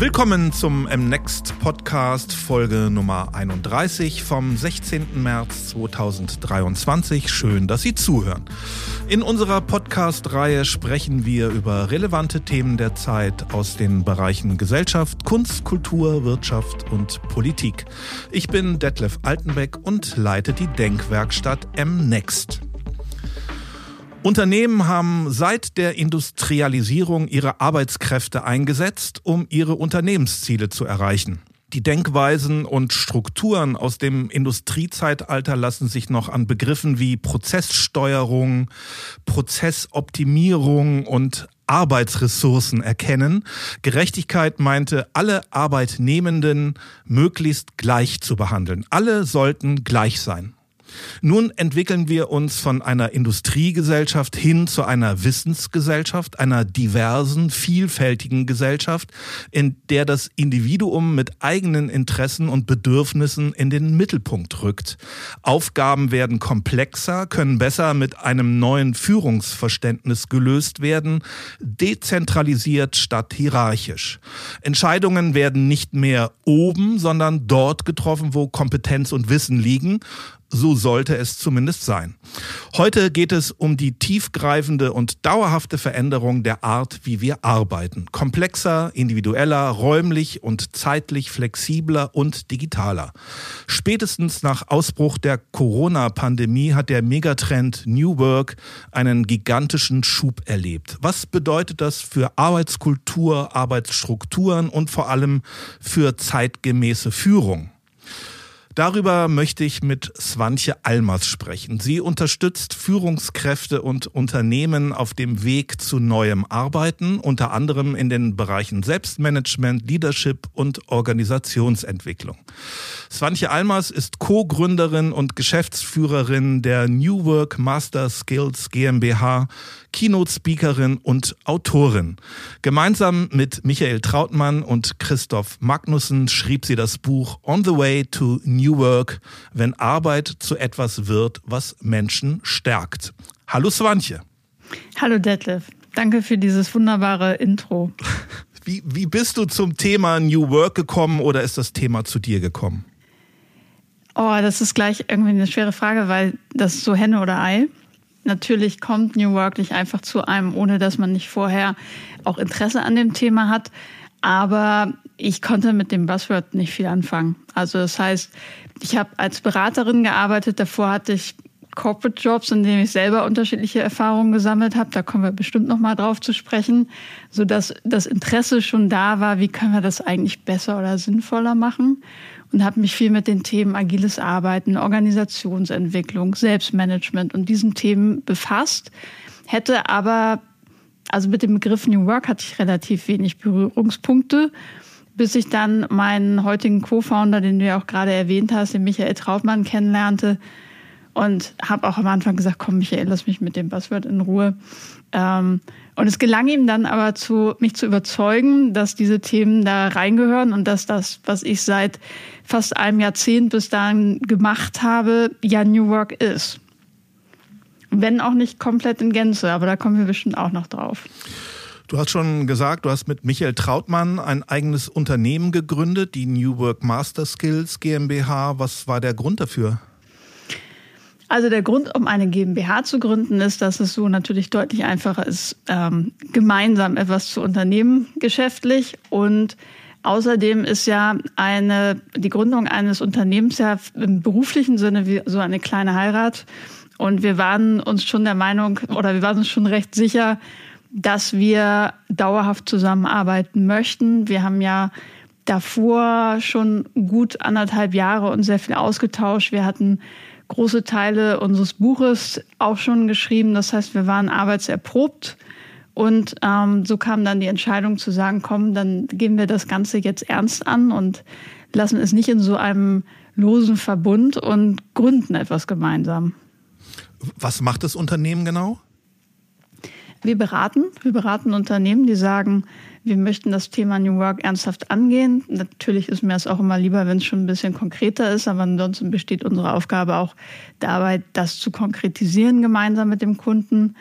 Willkommen zum M-Next Podcast, Folge Nummer 31 vom 16. März 2023. Schön, dass Sie zuhören. In unserer Podcast-Reihe sprechen wir über relevante Themen der Zeit aus den Bereichen Gesellschaft, Kunst, Kultur, Wirtschaft und Politik. Ich bin Detlef Altenbeck und leite die Denkwerkstatt M-Next. Unternehmen haben seit der Industrialisierung ihre Arbeitskräfte eingesetzt, um ihre Unternehmensziele zu erreichen. Die Denkweisen und Strukturen aus dem Industriezeitalter lassen sich noch an Begriffen wie Prozesssteuerung, Prozessoptimierung und Arbeitsressourcen erkennen. Gerechtigkeit meinte, alle Arbeitnehmenden möglichst gleich zu behandeln. Alle sollten gleich sein. Nun entwickeln wir uns von einer Industriegesellschaft hin zu einer Wissensgesellschaft, einer diversen, vielfältigen Gesellschaft, in der das Individuum mit eigenen Interessen und Bedürfnissen in den Mittelpunkt rückt. Aufgaben werden komplexer, können besser mit einem neuen Führungsverständnis gelöst werden, dezentralisiert statt hierarchisch. Entscheidungen werden nicht mehr oben, sondern dort getroffen, wo Kompetenz und Wissen liegen so sollte es zumindest sein. Heute geht es um die tiefgreifende und dauerhafte Veränderung der Art, wie wir arbeiten. Komplexer, individueller, räumlich und zeitlich flexibler und digitaler. Spätestens nach Ausbruch der Corona-Pandemie hat der Megatrend New Work einen gigantischen Schub erlebt. Was bedeutet das für Arbeitskultur, Arbeitsstrukturen und vor allem für zeitgemäße Führung? Darüber möchte ich mit Swantje Almers sprechen. Sie unterstützt Führungskräfte und Unternehmen auf dem Weg zu neuem Arbeiten, unter anderem in den Bereichen Selbstmanagement, Leadership und Organisationsentwicklung. Swantje Almers ist Co-Gründerin und Geschäftsführerin der New Work Master Skills GmbH, Keynote-Speakerin und Autorin. Gemeinsam mit Michael Trautmann und Christoph Magnussen schrieb sie das Buch On the Way to New Work, wenn Arbeit zu etwas wird, was Menschen stärkt. Hallo Swantje. Hallo Detlef. Danke für dieses wunderbare Intro. Wie, wie bist du zum Thema New Work gekommen oder ist das Thema zu dir gekommen? Oh, das ist gleich irgendwie eine schwere Frage, weil das ist so Henne oder Ei. Natürlich kommt New Work nicht einfach zu einem, ohne dass man nicht vorher auch Interesse an dem Thema hat. Aber ich konnte mit dem Buzzword nicht viel anfangen. Also das heißt, ich habe als Beraterin gearbeitet. Davor hatte ich Corporate Jobs, in denen ich selber unterschiedliche Erfahrungen gesammelt habe. Da kommen wir bestimmt noch mal drauf zu sprechen, so dass das Interesse schon da war. Wie können wir das eigentlich besser oder sinnvoller machen? Und habe mich viel mit den Themen agiles Arbeiten, Organisationsentwicklung, Selbstmanagement und diesen Themen befasst, hätte aber, also mit dem Begriff New Work hatte ich relativ wenig Berührungspunkte, bis ich dann meinen heutigen Co-Founder, den du ja auch gerade erwähnt hast, den Michael Trautmann kennenlernte und habe auch am Anfang gesagt, komm Michael, lass mich mit dem Buzzword in Ruhe. Ähm, und es gelang ihm dann aber zu, mich zu überzeugen, dass diese Themen da reingehören und dass das, was ich seit fast einem Jahrzehnt bis dahin gemacht habe, ja New Work ist. Wenn auch nicht komplett in Gänze, aber da kommen wir bestimmt auch noch drauf. Du hast schon gesagt, du hast mit Michael Trautmann ein eigenes Unternehmen gegründet, die New Work Master Skills GmbH. Was war der Grund dafür? Also der Grund, um eine GmbH zu gründen, ist, dass es so natürlich deutlich einfacher ist, ähm, gemeinsam etwas zu unternehmen, geschäftlich. Und außerdem ist ja eine, die Gründung eines Unternehmens ja im beruflichen Sinne wie so eine kleine Heirat. Und wir waren uns schon der Meinung, oder wir waren uns schon recht sicher, dass wir dauerhaft zusammenarbeiten möchten. Wir haben ja davor schon gut anderthalb Jahre und sehr viel ausgetauscht. Wir hatten große Teile unseres Buches auch schon geschrieben. Das heißt, wir waren arbeitserprobt. Und ähm, so kam dann die Entscheidung zu sagen, komm, dann gehen wir das Ganze jetzt ernst an und lassen es nicht in so einem losen Verbund und gründen etwas gemeinsam. Was macht das Unternehmen genau? Wir beraten, wir beraten Unternehmen, die sagen, wir möchten das Thema New Work ernsthaft angehen. Natürlich ist mir es auch immer lieber, wenn es schon ein bisschen konkreter ist, aber ansonsten besteht unsere Aufgabe auch dabei, das zu konkretisieren gemeinsam mit dem Kunden.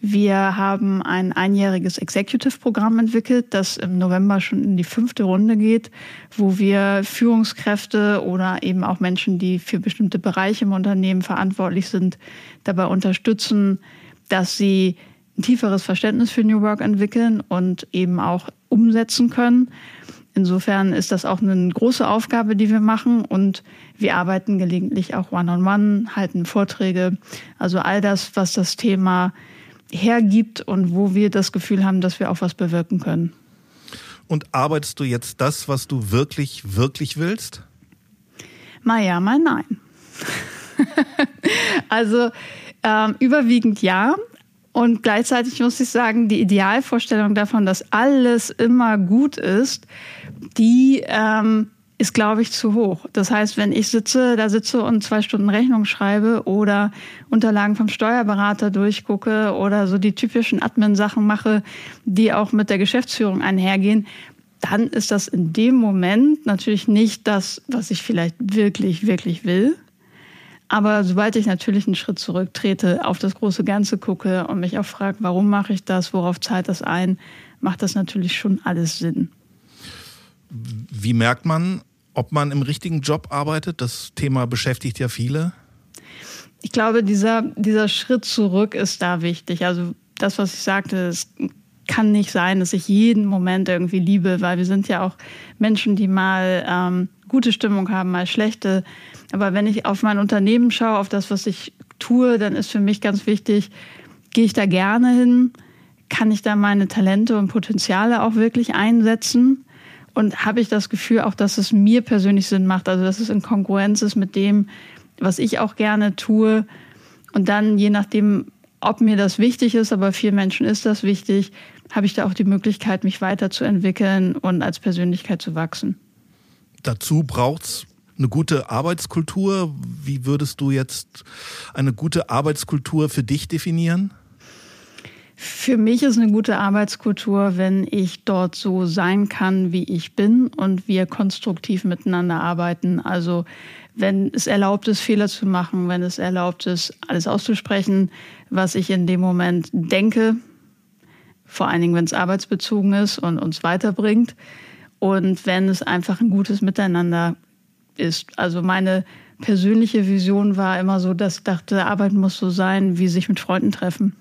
Wir haben ein einjähriges Executive-Programm entwickelt, das im November schon in die fünfte Runde geht, wo wir Führungskräfte oder eben auch Menschen, die für bestimmte Bereiche im Unternehmen verantwortlich sind, dabei unterstützen, dass sie ein tieferes Verständnis für New Work entwickeln und eben auch umsetzen können. Insofern ist das auch eine große Aufgabe, die wir machen und wir arbeiten gelegentlich auch one-on-one, -on -one, halten Vorträge. Also all das, was das Thema hergibt und wo wir das Gefühl haben, dass wir auch was bewirken können. Und arbeitest du jetzt das, was du wirklich, wirklich willst? Mal ja, mal nein. also ähm, überwiegend ja. Und gleichzeitig muss ich sagen, die Idealvorstellung davon, dass alles immer gut ist, die ähm, ist, glaube ich, zu hoch. Das heißt, wenn ich sitze, da sitze und zwei Stunden Rechnung schreibe oder Unterlagen vom Steuerberater durchgucke oder so die typischen Admin-Sachen mache, die auch mit der Geschäftsführung einhergehen, dann ist das in dem Moment natürlich nicht das, was ich vielleicht wirklich, wirklich will. Aber sobald ich natürlich einen Schritt zurücktrete, auf das große Ganze gucke und mich auch frage, warum mache ich das, worauf zahlt das ein, macht das natürlich schon alles Sinn. Wie merkt man, ob man im richtigen Job arbeitet? Das Thema beschäftigt ja viele. Ich glaube, dieser, dieser Schritt zurück ist da wichtig. Also das, was ich sagte, es kann nicht sein, dass ich jeden Moment irgendwie liebe, weil wir sind ja auch Menschen, die mal ähm, gute Stimmung haben, mal schlechte. Aber wenn ich auf mein Unternehmen schaue, auf das, was ich tue, dann ist für mich ganz wichtig, gehe ich da gerne hin? Kann ich da meine Talente und Potenziale auch wirklich einsetzen? Und habe ich das Gefühl auch, dass es mir persönlich Sinn macht, also dass es in Konkurrenz ist mit dem, was ich auch gerne tue. Und dann, je nachdem, ob mir das wichtig ist, aber vielen Menschen ist das wichtig, habe ich da auch die Möglichkeit, mich weiterzuentwickeln und als Persönlichkeit zu wachsen. Dazu braucht es eine gute Arbeitskultur. Wie würdest du jetzt eine gute Arbeitskultur für dich definieren? Für mich ist eine gute Arbeitskultur, wenn ich dort so sein kann, wie ich bin und wir konstruktiv miteinander arbeiten. Also wenn es erlaubt ist, Fehler zu machen, wenn es erlaubt ist, alles auszusprechen, was ich in dem Moment denke, vor allen Dingen, wenn es arbeitsbezogen ist und uns weiterbringt. Und wenn es einfach ein gutes Miteinander ist. Also meine persönliche Vision war immer so, dass ich dachte, Arbeit muss so sein, wie sich mit Freunden treffen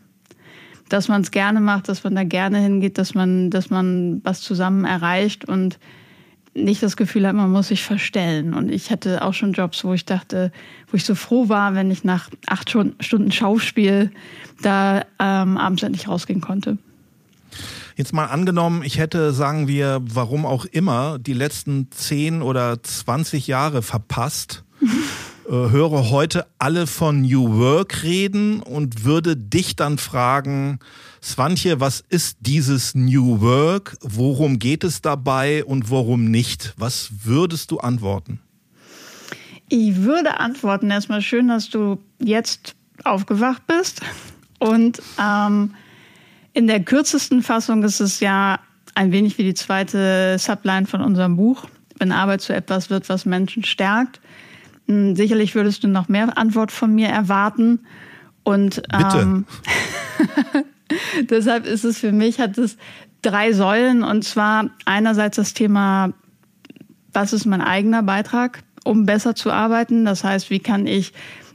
dass man es gerne macht, dass man da gerne hingeht, dass man, dass man was zusammen erreicht und nicht das Gefühl hat, man muss sich verstellen. Und ich hatte auch schon Jobs, wo ich dachte, wo ich so froh war, wenn ich nach acht Stunden Schauspiel da ähm, abends endlich rausgehen konnte. Jetzt mal angenommen, ich hätte, sagen wir, warum auch immer, die letzten zehn oder zwanzig Jahre verpasst äh, höre heute alle von New Work reden und würde dich dann fragen, Svantje, was ist dieses New Work? Worum geht es dabei und worum nicht? Was würdest du antworten? Ich würde antworten, erstmal schön, dass du jetzt aufgewacht bist. Und ähm, in der kürzesten Fassung ist es ja ein wenig wie die zweite Subline von unserem Buch. Wenn Arbeit zu etwas wird, was Menschen stärkt. Hm, sicherlich würdest du noch mehr Antwort von mir erwarten. Und ähm, deshalb ist es für mich, hat es drei Säulen. Und zwar einerseits das Thema, was ist mein eigener Beitrag, um besser zu arbeiten? Das heißt, wie kann ich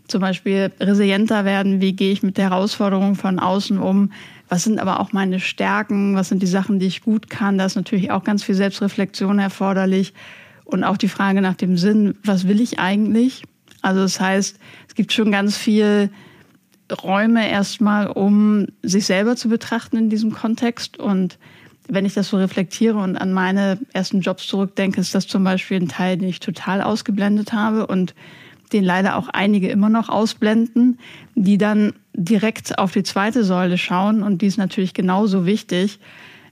zum Beispiel resilienter werden? Wie gehe ich mit der Herausforderung von außen um? Was sind aber auch meine Stärken? Was sind die Sachen, die ich gut kann? Da ist natürlich auch ganz viel Selbstreflexion erforderlich. Und auch die Frage nach dem Sinn, was will ich eigentlich? Also das heißt, es gibt schon ganz viel Räume erstmal, um sich selber zu betrachten in diesem Kontext. Und wenn ich das so reflektiere und an meine ersten Jobs zurückdenke, ist das zum Beispiel ein Teil, den ich total ausgeblendet habe und den leider auch einige immer noch ausblenden, die dann direkt auf die zweite Säule schauen. Und die ist natürlich genauso wichtig,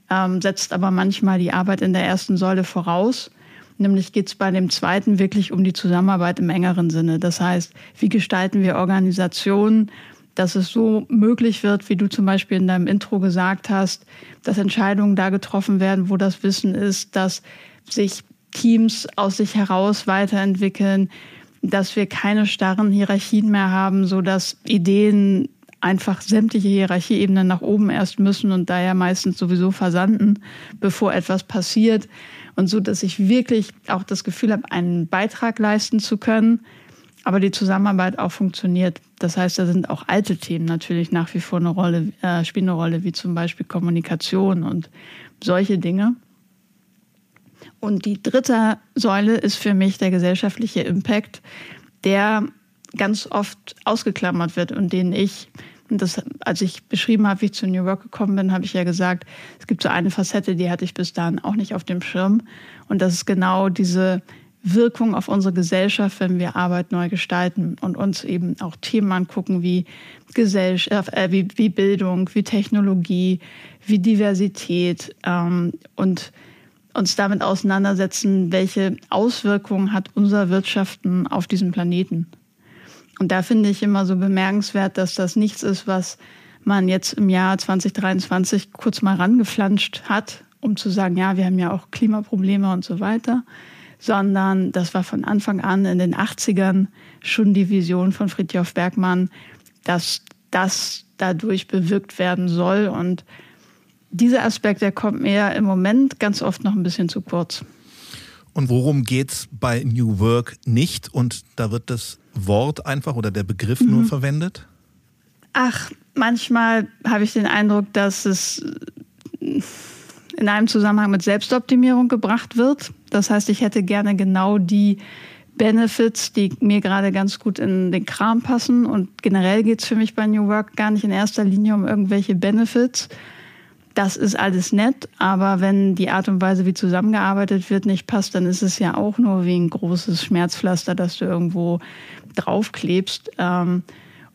ähm, setzt aber manchmal die Arbeit in der ersten Säule voraus. Nämlich geht es bei dem zweiten wirklich um die Zusammenarbeit im engeren Sinne. Das heißt, wie gestalten wir Organisationen, dass es so möglich wird, wie du zum Beispiel in deinem Intro gesagt hast, dass Entscheidungen da getroffen werden, wo das Wissen ist, dass sich Teams aus sich heraus weiterentwickeln, dass wir keine starren Hierarchien mehr haben, so dass Ideen einfach sämtliche Hierarchieebenen nach oben erst müssen und daher meistens sowieso versanden, bevor etwas passiert. Und so, dass ich wirklich auch das Gefühl habe, einen Beitrag leisten zu können, aber die Zusammenarbeit auch funktioniert. Das heißt, da sind auch alte Themen natürlich nach wie vor eine Rolle, äh, spielen eine Rolle, wie zum Beispiel Kommunikation und solche Dinge. Und die dritte Säule ist für mich der gesellschaftliche Impact, der ganz oft ausgeklammert wird und den ich, das, als ich beschrieben habe, wie ich zu New York gekommen bin, habe ich ja gesagt, es gibt so eine Facette, die hatte ich bis dahin auch nicht auf dem Schirm. Und das ist genau diese Wirkung auf unsere Gesellschaft, wenn wir Arbeit neu gestalten und uns eben auch Themen angucken wie Gesellschaft, äh, wie, wie Bildung, wie Technologie, wie Diversität ähm, und uns damit auseinandersetzen, welche Auswirkungen hat unser Wirtschaften auf diesem Planeten. Und da finde ich immer so bemerkenswert, dass das nichts ist, was man jetzt im Jahr 2023 kurz mal rangeflanscht hat, um zu sagen, ja, wir haben ja auch Klimaprobleme und so weiter, sondern das war von Anfang an in den 80ern schon die Vision von Friedhof Bergmann, dass das dadurch bewirkt werden soll. Und dieser Aspekt, der kommt mir im Moment ganz oft noch ein bisschen zu kurz. Und worum geht es bei New Work nicht? Und da wird das Wort einfach oder der Begriff mhm. nur verwendet? Ach, manchmal habe ich den Eindruck, dass es in einem Zusammenhang mit Selbstoptimierung gebracht wird. Das heißt, ich hätte gerne genau die Benefits, die mir gerade ganz gut in den Kram passen. Und generell geht es für mich bei New Work gar nicht in erster Linie um irgendwelche Benefits. Das ist alles nett, aber wenn die Art und Weise, wie zusammengearbeitet wird, nicht passt, dann ist es ja auch nur wie ein großes Schmerzpflaster, das du irgendwo draufklebst. Ähm,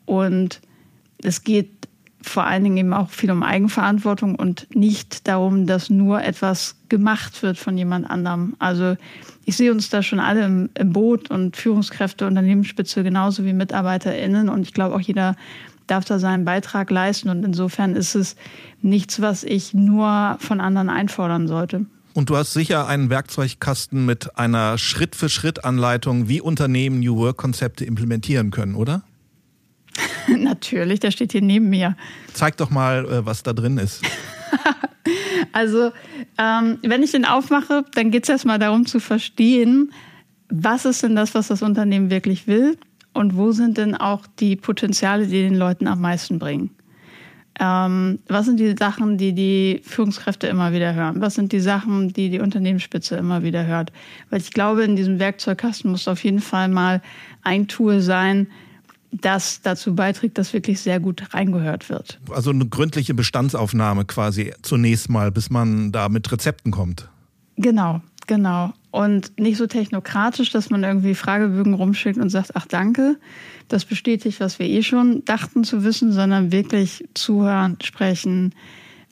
und es geht vor allen Dingen eben auch viel um Eigenverantwortung und nicht darum, dass nur etwas gemacht wird von jemand anderem. Also ich sehe uns da schon alle im, im Boot und Führungskräfte, Unternehmensspitze genauso wie MitarbeiterInnen und ich glaube auch jeder darf da seinen Beitrag leisten und insofern ist es nichts, was ich nur von anderen einfordern sollte. Und du hast sicher einen Werkzeugkasten mit einer Schritt-für-Schritt-Anleitung, wie Unternehmen New Work-Konzepte implementieren können, oder? Natürlich, der steht hier neben mir. Zeig doch mal, äh, was da drin ist. also, ähm, wenn ich den aufmache, dann geht es erstmal darum zu verstehen, was ist denn das, was das Unternehmen wirklich will und wo sind denn auch die Potenziale, die den Leuten am meisten bringen. Ähm, was sind die Sachen, die die Führungskräfte immer wieder hören? Was sind die Sachen, die die Unternehmensspitze immer wieder hört? Weil ich glaube, in diesem Werkzeugkasten muss auf jeden Fall mal ein Tool sein, das dazu beiträgt, dass wirklich sehr gut reingehört wird. Also eine gründliche Bestandsaufnahme quasi zunächst mal, bis man da mit Rezepten kommt. Genau, genau. Und nicht so technokratisch, dass man irgendwie Fragebögen rumschickt und sagt, ach danke, das bestätigt, was wir eh schon dachten zu wissen, sondern wirklich zuhören, sprechen,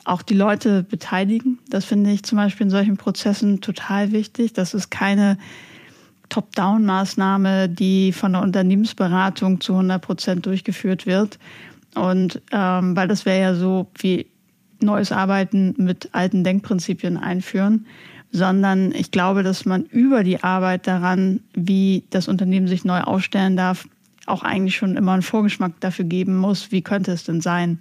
auch die Leute beteiligen. Das finde ich zum Beispiel in solchen Prozessen total wichtig. Das ist keine Top-Down-Maßnahme, die von der Unternehmensberatung zu 100 Prozent durchgeführt wird. Und ähm, weil das wäre ja so wie neues Arbeiten mit alten Denkprinzipien einführen, sondern ich glaube, dass man über die Arbeit daran, wie das Unternehmen sich neu aufstellen darf, auch eigentlich schon immer einen Vorgeschmack dafür geben muss, wie könnte es denn sein.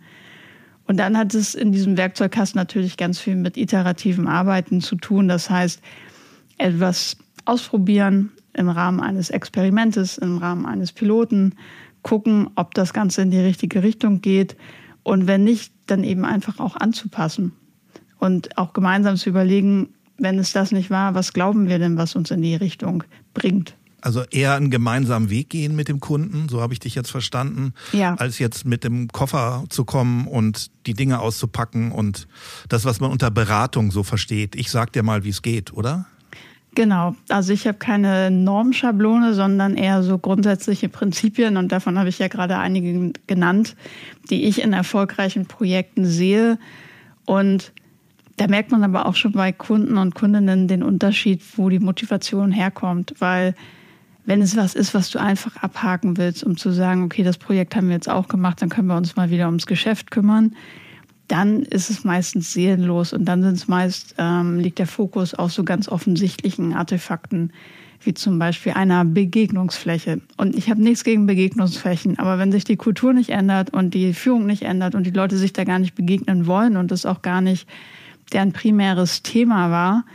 Und dann hat es in diesem Werkzeugkasten natürlich ganz viel mit iterativem Arbeiten zu tun. Das heißt, etwas ausprobieren, im Rahmen eines Experimentes, im Rahmen eines Piloten gucken, ob das Ganze in die richtige Richtung geht und wenn nicht, dann eben einfach auch anzupassen und auch gemeinsam zu überlegen, wenn es das nicht war, was glauben wir denn, was uns in die Richtung bringt? Also eher einen gemeinsamen Weg gehen mit dem Kunden, so habe ich dich jetzt verstanden, ja. als jetzt mit dem Koffer zu kommen und die Dinge auszupacken und das, was man unter Beratung so versteht. Ich sag dir mal, wie es geht, oder? Genau, also ich habe keine Normschablone, sondern eher so grundsätzliche Prinzipien und davon habe ich ja gerade einige genannt, die ich in erfolgreichen Projekten sehe. Und da merkt man aber auch schon bei Kunden und Kundinnen den Unterschied, wo die Motivation herkommt, weil wenn es was ist, was du einfach abhaken willst, um zu sagen, okay, das Projekt haben wir jetzt auch gemacht, dann können wir uns mal wieder ums Geschäft kümmern, dann ist es meistens seelenlos und dann sind es meist, ähm, liegt der Fokus auf so ganz offensichtlichen Artefakten wie zum Beispiel einer Begegnungsfläche. Und ich habe nichts gegen Begegnungsflächen, aber wenn sich die Kultur nicht ändert und die Führung nicht ändert und die Leute sich da gar nicht begegnen wollen und es auch gar nicht deren primäres Thema war,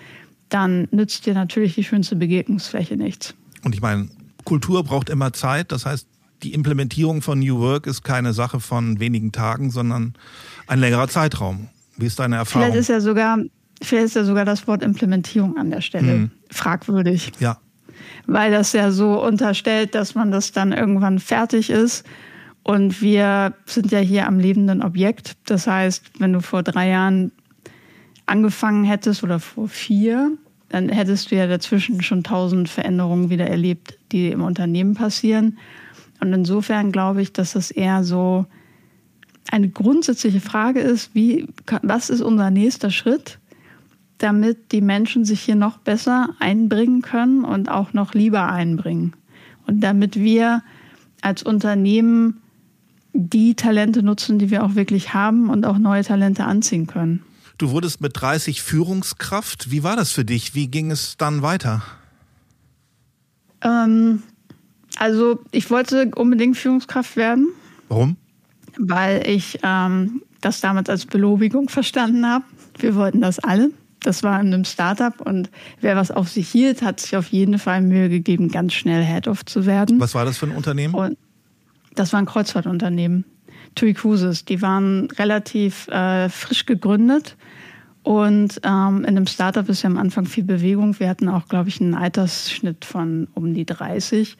dann nützt dir natürlich die schönste Begegnungsfläche nichts. Und ich meine, Kultur braucht immer Zeit. Das heißt, die Implementierung von New Work ist keine Sache von wenigen Tagen, sondern ein längerer Zeitraum. Wie ist deine Erfahrung? Vielleicht ist ja sogar, vielleicht ist ja sogar das Wort Implementierung an der Stelle hm. fragwürdig. Ja. Weil das ja so unterstellt, dass man das dann irgendwann fertig ist. Und wir sind ja hier am lebenden Objekt. Das heißt, wenn du vor drei Jahren angefangen hättest oder vor vier, dann hättest du ja dazwischen schon tausend Veränderungen wieder erlebt, die im Unternehmen passieren. Und insofern glaube ich, dass das eher so eine grundsätzliche Frage ist, wie, was ist unser nächster Schritt, damit die Menschen sich hier noch besser einbringen können und auch noch lieber einbringen. Und damit wir als Unternehmen die Talente nutzen, die wir auch wirklich haben und auch neue Talente anziehen können. Du wurdest mit 30 Führungskraft. Wie war das für dich? Wie ging es dann weiter? Ähm, also ich wollte unbedingt Führungskraft werden. Warum? Weil ich ähm, das damals als Belobigung verstanden habe. Wir wollten das alle. Das war in einem Startup und wer was auf sich hielt, hat sich auf jeden Fall Mühe gegeben, ganz schnell Head-Off zu werden. Was war das für ein Unternehmen? Und das war ein Kreuzfahrtunternehmen. TUI Cruises. Die waren relativ äh, frisch gegründet. Und ähm, in einem Startup ist ja am Anfang viel Bewegung. Wir hatten auch, glaube ich, einen Altersschnitt von um die 30.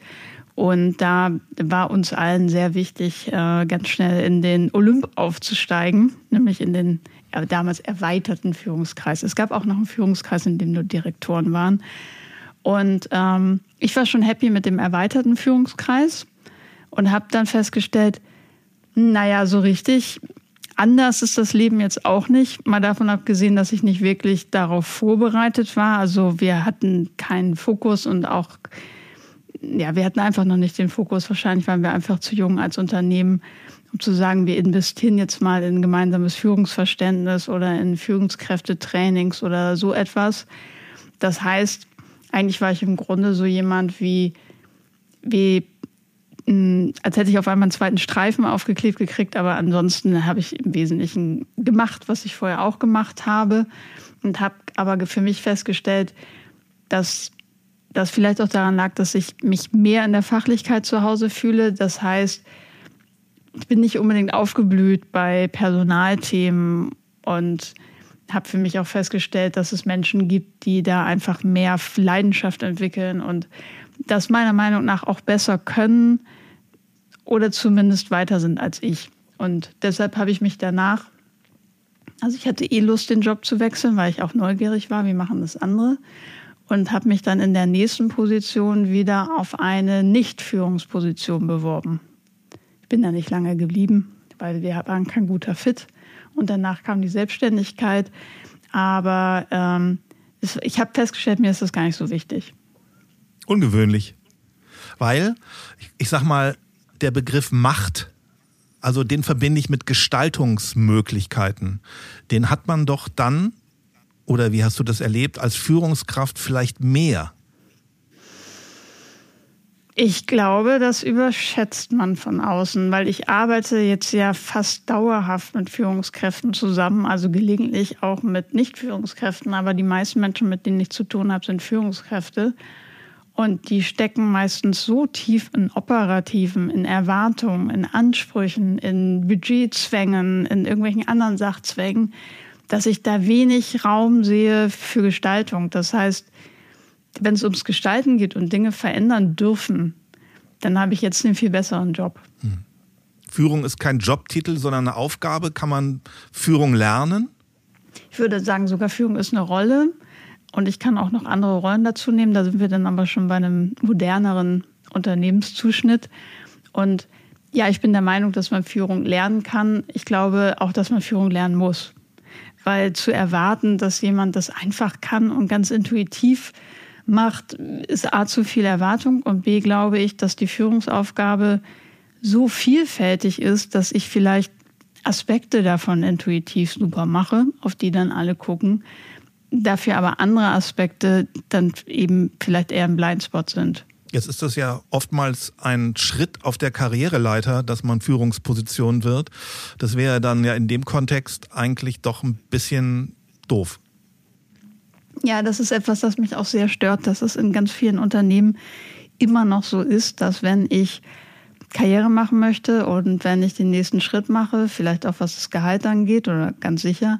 Und da war uns allen sehr wichtig, äh, ganz schnell in den Olymp aufzusteigen, nämlich in den äh, damals erweiterten Führungskreis. Es gab auch noch einen Führungskreis, in dem nur Direktoren waren. Und ähm, ich war schon happy mit dem erweiterten Führungskreis und habe dann festgestellt, naja, so richtig anders ist das Leben jetzt auch nicht. Mal davon abgesehen, dass ich nicht wirklich darauf vorbereitet war. Also wir hatten keinen Fokus und auch, ja, wir hatten einfach noch nicht den Fokus. Wahrscheinlich waren wir einfach zu jung als Unternehmen, um zu sagen, wir investieren jetzt mal in gemeinsames Führungsverständnis oder in Führungskräftetrainings oder so etwas. Das heißt, eigentlich war ich im Grunde so jemand wie, wie als hätte ich auf einmal einen zweiten Streifen aufgeklebt gekriegt, aber ansonsten habe ich im Wesentlichen gemacht, was ich vorher auch gemacht habe und habe aber für mich festgestellt, dass das vielleicht auch daran lag, dass ich mich mehr in der Fachlichkeit zu Hause fühle. Das heißt, ich bin nicht unbedingt aufgeblüht bei Personalthemen und habe für mich auch festgestellt, dass es Menschen gibt, die da einfach mehr Leidenschaft entwickeln und das meiner Meinung nach auch besser können oder zumindest weiter sind als ich. Und deshalb habe ich mich danach, also ich hatte eh Lust, den Job zu wechseln, weil ich auch neugierig war, wie machen das andere. Und habe mich dann in der nächsten Position wieder auf eine Nicht-Führungsposition beworben. Ich bin da nicht lange geblieben, weil wir waren kein guter Fit. Und danach kam die Selbstständigkeit. Aber ähm, ich habe festgestellt, mir ist das gar nicht so wichtig. Ungewöhnlich. Weil, ich sag mal, der Begriff Macht, also den verbinde ich mit Gestaltungsmöglichkeiten. Den hat man doch dann, oder wie hast du das erlebt, als Führungskraft vielleicht mehr. Ich glaube, das überschätzt man von außen, weil ich arbeite jetzt ja fast dauerhaft mit Führungskräften zusammen, also gelegentlich auch mit Nicht-Führungskräften, aber die meisten Menschen, mit denen ich zu tun habe, sind Führungskräfte. Und die stecken meistens so tief in Operativen, in Erwartungen, in Ansprüchen, in Budgetzwängen, in irgendwelchen anderen Sachzwängen, dass ich da wenig Raum sehe für Gestaltung. Das heißt, wenn es ums Gestalten geht und Dinge verändern dürfen, dann habe ich jetzt einen viel besseren Job. Hm. Führung ist kein Jobtitel, sondern eine Aufgabe. Kann man Führung lernen? Ich würde sagen, sogar Führung ist eine Rolle. Und ich kann auch noch andere Rollen dazu nehmen. Da sind wir dann aber schon bei einem moderneren Unternehmenszuschnitt. Und ja, ich bin der Meinung, dass man Führung lernen kann. Ich glaube auch, dass man Führung lernen muss. Weil zu erwarten, dass jemand das einfach kann und ganz intuitiv macht, ist A zu viel Erwartung und B glaube ich, dass die Führungsaufgabe so vielfältig ist, dass ich vielleicht Aspekte davon intuitiv super mache, auf die dann alle gucken dafür aber andere Aspekte dann eben vielleicht eher ein Blindspot sind. Jetzt ist das ja oftmals ein Schritt auf der Karriereleiter, dass man Führungsposition wird. Das wäre dann ja in dem Kontext eigentlich doch ein bisschen doof. Ja, das ist etwas, das mich auch sehr stört, dass es in ganz vielen Unternehmen immer noch so ist, dass wenn ich Karriere machen möchte und wenn ich den nächsten Schritt mache, vielleicht auch was das Gehalt angeht oder ganz sicher,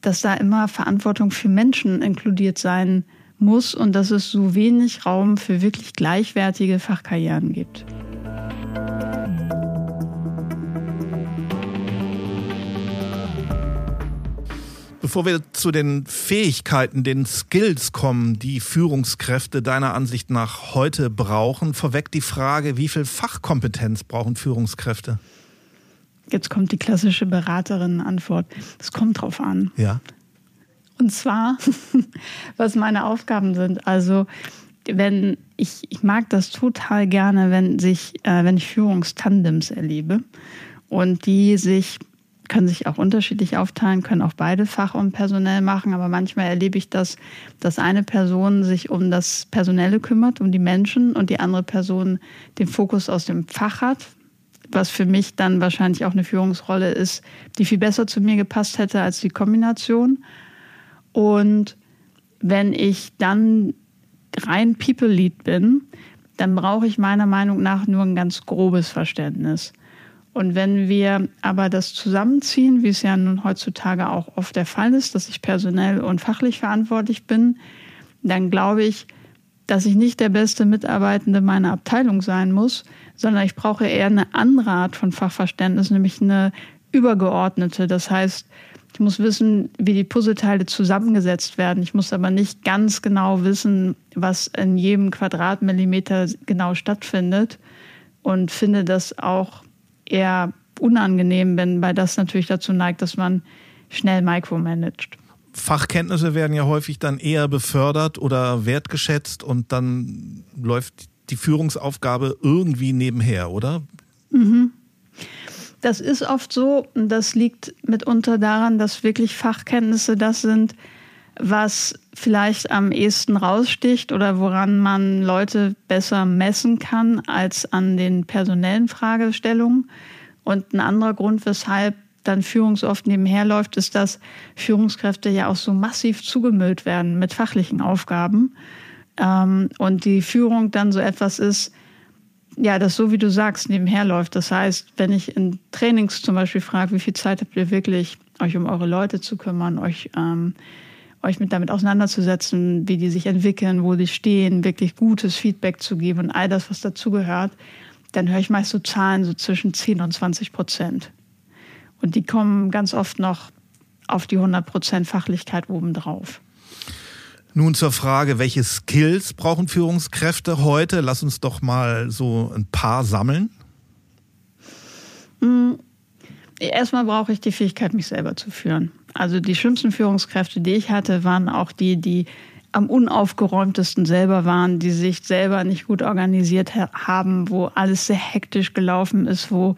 dass da immer Verantwortung für Menschen inkludiert sein muss und dass es so wenig Raum für wirklich gleichwertige Fachkarrieren gibt. Bevor wir zu den Fähigkeiten, den Skills kommen, die Führungskräfte deiner Ansicht nach heute brauchen, vorweg die Frage, wie viel Fachkompetenz brauchen Führungskräfte? Jetzt kommt die klassische Beraterinnenantwort. Es kommt drauf an. Ja. Und zwar, was meine Aufgaben sind. Also, wenn ich, ich mag das total gerne, wenn sich, äh, wenn ich Führungstandems erlebe und die sich können sich auch unterschiedlich aufteilen, können auch beide Fach- und Personell machen, aber manchmal erlebe ich das, dass eine Person sich um das Personelle kümmert, um die Menschen und die andere Person den Fokus aus dem Fach hat, was für mich dann wahrscheinlich auch eine Führungsrolle ist, die viel besser zu mir gepasst hätte als die Kombination. Und wenn ich dann rein People Lead bin, dann brauche ich meiner Meinung nach nur ein ganz grobes Verständnis. Und wenn wir aber das zusammenziehen, wie es ja nun heutzutage auch oft der Fall ist, dass ich personell und fachlich verantwortlich bin, dann glaube ich, dass ich nicht der beste Mitarbeitende meiner Abteilung sein muss, sondern ich brauche eher eine andere Art von Fachverständnis, nämlich eine übergeordnete. Das heißt, ich muss wissen, wie die Puzzleteile zusammengesetzt werden. Ich muss aber nicht ganz genau wissen, was in jedem Quadratmillimeter genau stattfindet und finde das auch eher unangenehm bin, weil das natürlich dazu neigt, dass man schnell micromanagt. Fachkenntnisse werden ja häufig dann eher befördert oder wertgeschätzt und dann läuft die Führungsaufgabe irgendwie nebenher, oder? Mhm. Das ist oft so das liegt mitunter daran, dass wirklich Fachkenntnisse das sind, was vielleicht am ehesten raussticht oder woran man Leute besser messen kann als an den personellen Fragestellungen. Und ein anderer Grund, weshalb dann Führung so oft nebenher läuft, ist, dass Führungskräfte ja auch so massiv zugemüllt werden mit fachlichen Aufgaben. Ähm, und die Führung dann so etwas ist, ja, das so wie du sagst, nebenher läuft. Das heißt, wenn ich in Trainings zum Beispiel frage, wie viel Zeit habt ihr wirklich, euch um eure Leute zu kümmern, euch ähm, euch mit damit auseinanderzusetzen, wie die sich entwickeln, wo die stehen, wirklich gutes Feedback zu geben und all das, was dazugehört, dann höre ich meist so Zahlen so zwischen 10 und 20 Prozent. Und die kommen ganz oft noch auf die 100 Prozent Fachlichkeit obendrauf. Nun zur Frage, welche Skills brauchen Führungskräfte heute? Lass uns doch mal so ein paar sammeln. Hm, erstmal brauche ich die Fähigkeit, mich selber zu führen. Also die schlimmsten Führungskräfte, die ich hatte, waren auch die, die am unaufgeräumtesten selber waren, die sich selber nicht gut organisiert haben, wo alles sehr hektisch gelaufen ist, wo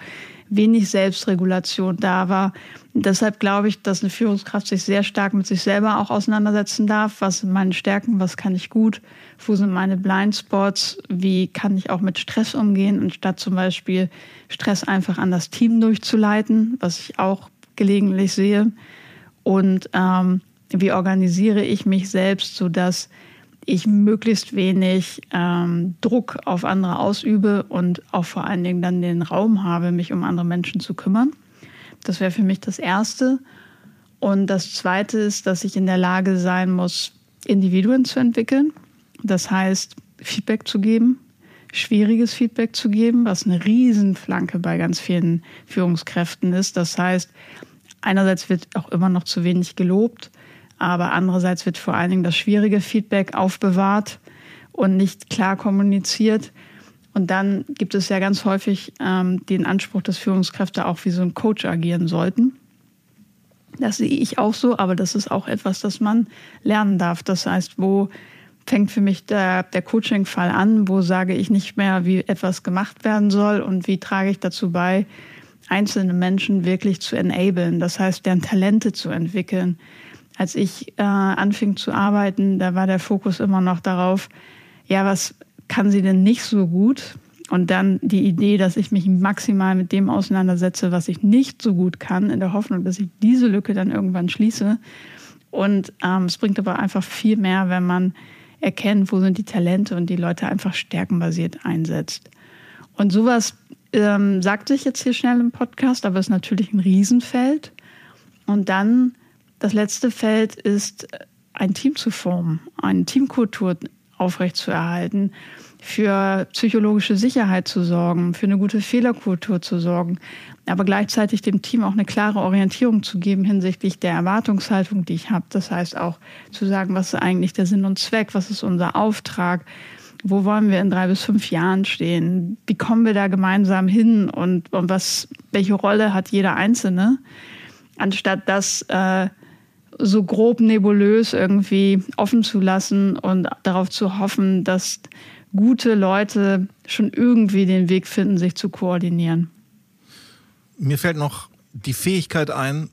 wenig Selbstregulation da war. Und deshalb glaube ich, dass eine Führungskraft sich sehr stark mit sich selber auch auseinandersetzen darf. Was sind meine Stärken? Was kann ich gut? Wo sind meine Blindspots? Wie kann ich auch mit Stress umgehen? Und statt zum Beispiel Stress einfach an das Team durchzuleiten, was ich auch gelegentlich sehe, und ähm, wie organisiere ich mich selbst, sodass ich möglichst wenig ähm, Druck auf andere ausübe und auch vor allen Dingen dann den Raum habe, mich um andere Menschen zu kümmern. Das wäre für mich das Erste. Und das Zweite ist, dass ich in der Lage sein muss, Individuen zu entwickeln. Das heißt, Feedback zu geben, schwieriges Feedback zu geben, was eine Riesenflanke bei ganz vielen Führungskräften ist. Das heißt, einerseits wird auch immer noch zu wenig gelobt, aber andererseits wird vor allen Dingen das schwierige Feedback aufbewahrt und nicht klar kommuniziert. Und dann gibt es ja ganz häufig ähm, den Anspruch, dass Führungskräfte auch wie so ein Coach agieren sollten. Das sehe ich auch so, aber das ist auch etwas, das man lernen darf. Das heißt, wo fängt für mich der, der Coaching-Fall an? Wo sage ich nicht mehr, wie etwas gemacht werden soll und wie trage ich dazu bei, einzelne Menschen wirklich zu enablen, das heißt, deren Talente zu entwickeln, als ich äh, anfing zu arbeiten, da war der Fokus immer noch darauf, ja, was kann sie denn nicht so gut? Und dann die Idee, dass ich mich maximal mit dem auseinandersetze, was ich nicht so gut kann, in der Hoffnung, dass ich diese Lücke dann irgendwann schließe. Und ähm, es bringt aber einfach viel mehr, wenn man erkennt, wo sind die Talente und die Leute einfach stärkenbasiert einsetzt. Und sowas ähm, sagt sich jetzt hier schnell im Podcast, aber ist natürlich ein Riesenfeld. Und dann das letzte Feld ist, ein Team zu formen, eine Teamkultur aufrechtzuerhalten, für psychologische Sicherheit zu sorgen, für eine gute Fehlerkultur zu sorgen, aber gleichzeitig dem Team auch eine klare Orientierung zu geben hinsichtlich der Erwartungshaltung, die ich habe. Das heißt auch zu sagen, was ist eigentlich der Sinn und Zweck, was ist unser Auftrag, wo wollen wir in drei bis fünf Jahren stehen, wie kommen wir da gemeinsam hin und, und was, welche Rolle hat jeder Einzelne, anstatt das äh, so grob nebulös irgendwie offen zu lassen und darauf zu hoffen, dass gute Leute schon irgendwie den Weg finden, sich zu koordinieren. Mir fällt noch die Fähigkeit ein,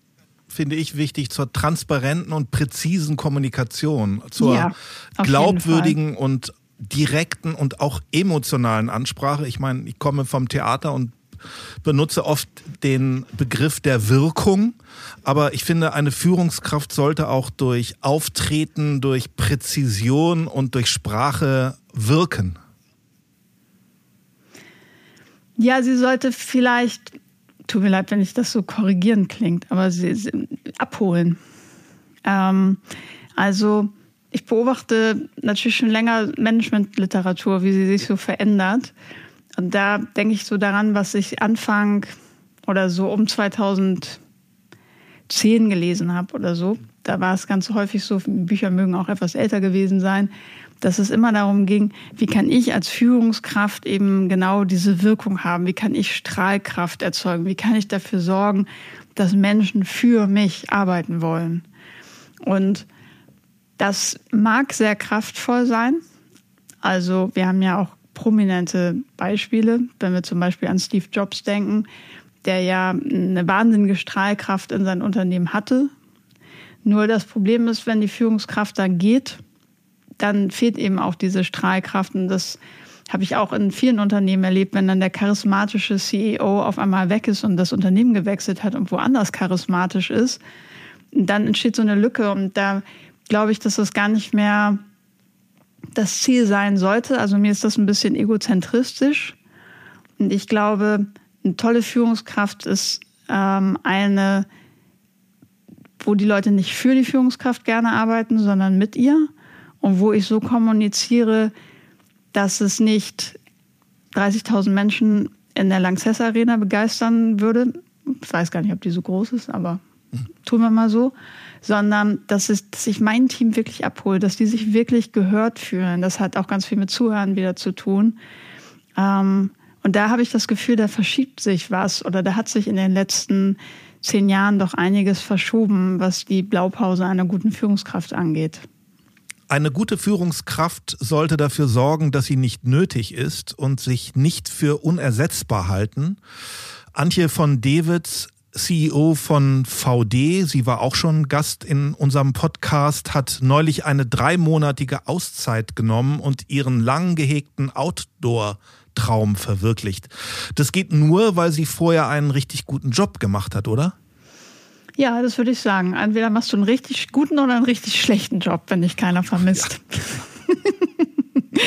finde ich wichtig, zur transparenten und präzisen Kommunikation, zur ja, glaubwürdigen und direkten und auch emotionalen Ansprache. Ich meine, ich komme vom Theater und benutze oft den Begriff der Wirkung, aber ich finde, eine Führungskraft sollte auch durch Auftreten, durch Präzision und durch Sprache wirken. Ja, sie sollte vielleicht, tut mir leid, wenn ich das so korrigieren klingt, aber sie, sie abholen. Ähm, also ich beobachte natürlich schon länger Managementliteratur, wie sie sich so verändert. Und da denke ich so daran, was ich Anfang oder so um 2010 gelesen habe oder so. Da war es ganz häufig so, Bücher mögen auch etwas älter gewesen sein, dass es immer darum ging, wie kann ich als Führungskraft eben genau diese Wirkung haben? Wie kann ich Strahlkraft erzeugen? Wie kann ich dafür sorgen, dass Menschen für mich arbeiten wollen? Und das mag sehr kraftvoll sein. Also wir haben ja auch prominente Beispiele, wenn wir zum Beispiel an Steve Jobs denken, der ja eine wahnsinnige Strahlkraft in sein Unternehmen hatte. Nur das Problem ist, wenn die Führungskraft dann geht, dann fehlt eben auch diese Strahlkraft. Und das habe ich auch in vielen Unternehmen erlebt, wenn dann der charismatische CEO auf einmal weg ist und das Unternehmen gewechselt hat und woanders charismatisch ist, dann entsteht so eine Lücke. Und da glaube ich, dass das gar nicht mehr das Ziel sein sollte. Also mir ist das ein bisschen egozentristisch. Und ich glaube, eine tolle Führungskraft ist ähm, eine, wo die Leute nicht für die Führungskraft gerne arbeiten, sondern mit ihr. Und wo ich so kommuniziere, dass es nicht 30.000 Menschen in der Lanxess Arena begeistern würde. Ich weiß gar nicht, ob die so groß ist, aber tun wir mal so, sondern dass, es, dass ich mein Team wirklich abhole, dass die sich wirklich gehört fühlen. Das hat auch ganz viel mit Zuhören wieder zu tun. Ähm, und da habe ich das Gefühl, da verschiebt sich was oder da hat sich in den letzten zehn Jahren doch einiges verschoben, was die Blaupause einer guten Führungskraft angeht. Eine gute Führungskraft sollte dafür sorgen, dass sie nicht nötig ist und sich nicht für unersetzbar halten. Antje von Dewitz CEO von VD, sie war auch schon Gast in unserem Podcast, hat neulich eine dreimonatige Auszeit genommen und ihren lang gehegten Outdoor-Traum verwirklicht. Das geht nur, weil sie vorher einen richtig guten Job gemacht hat, oder? Ja, das würde ich sagen. Entweder machst du einen richtig guten oder einen richtig schlechten Job, wenn dich keiner vermisst. Ja.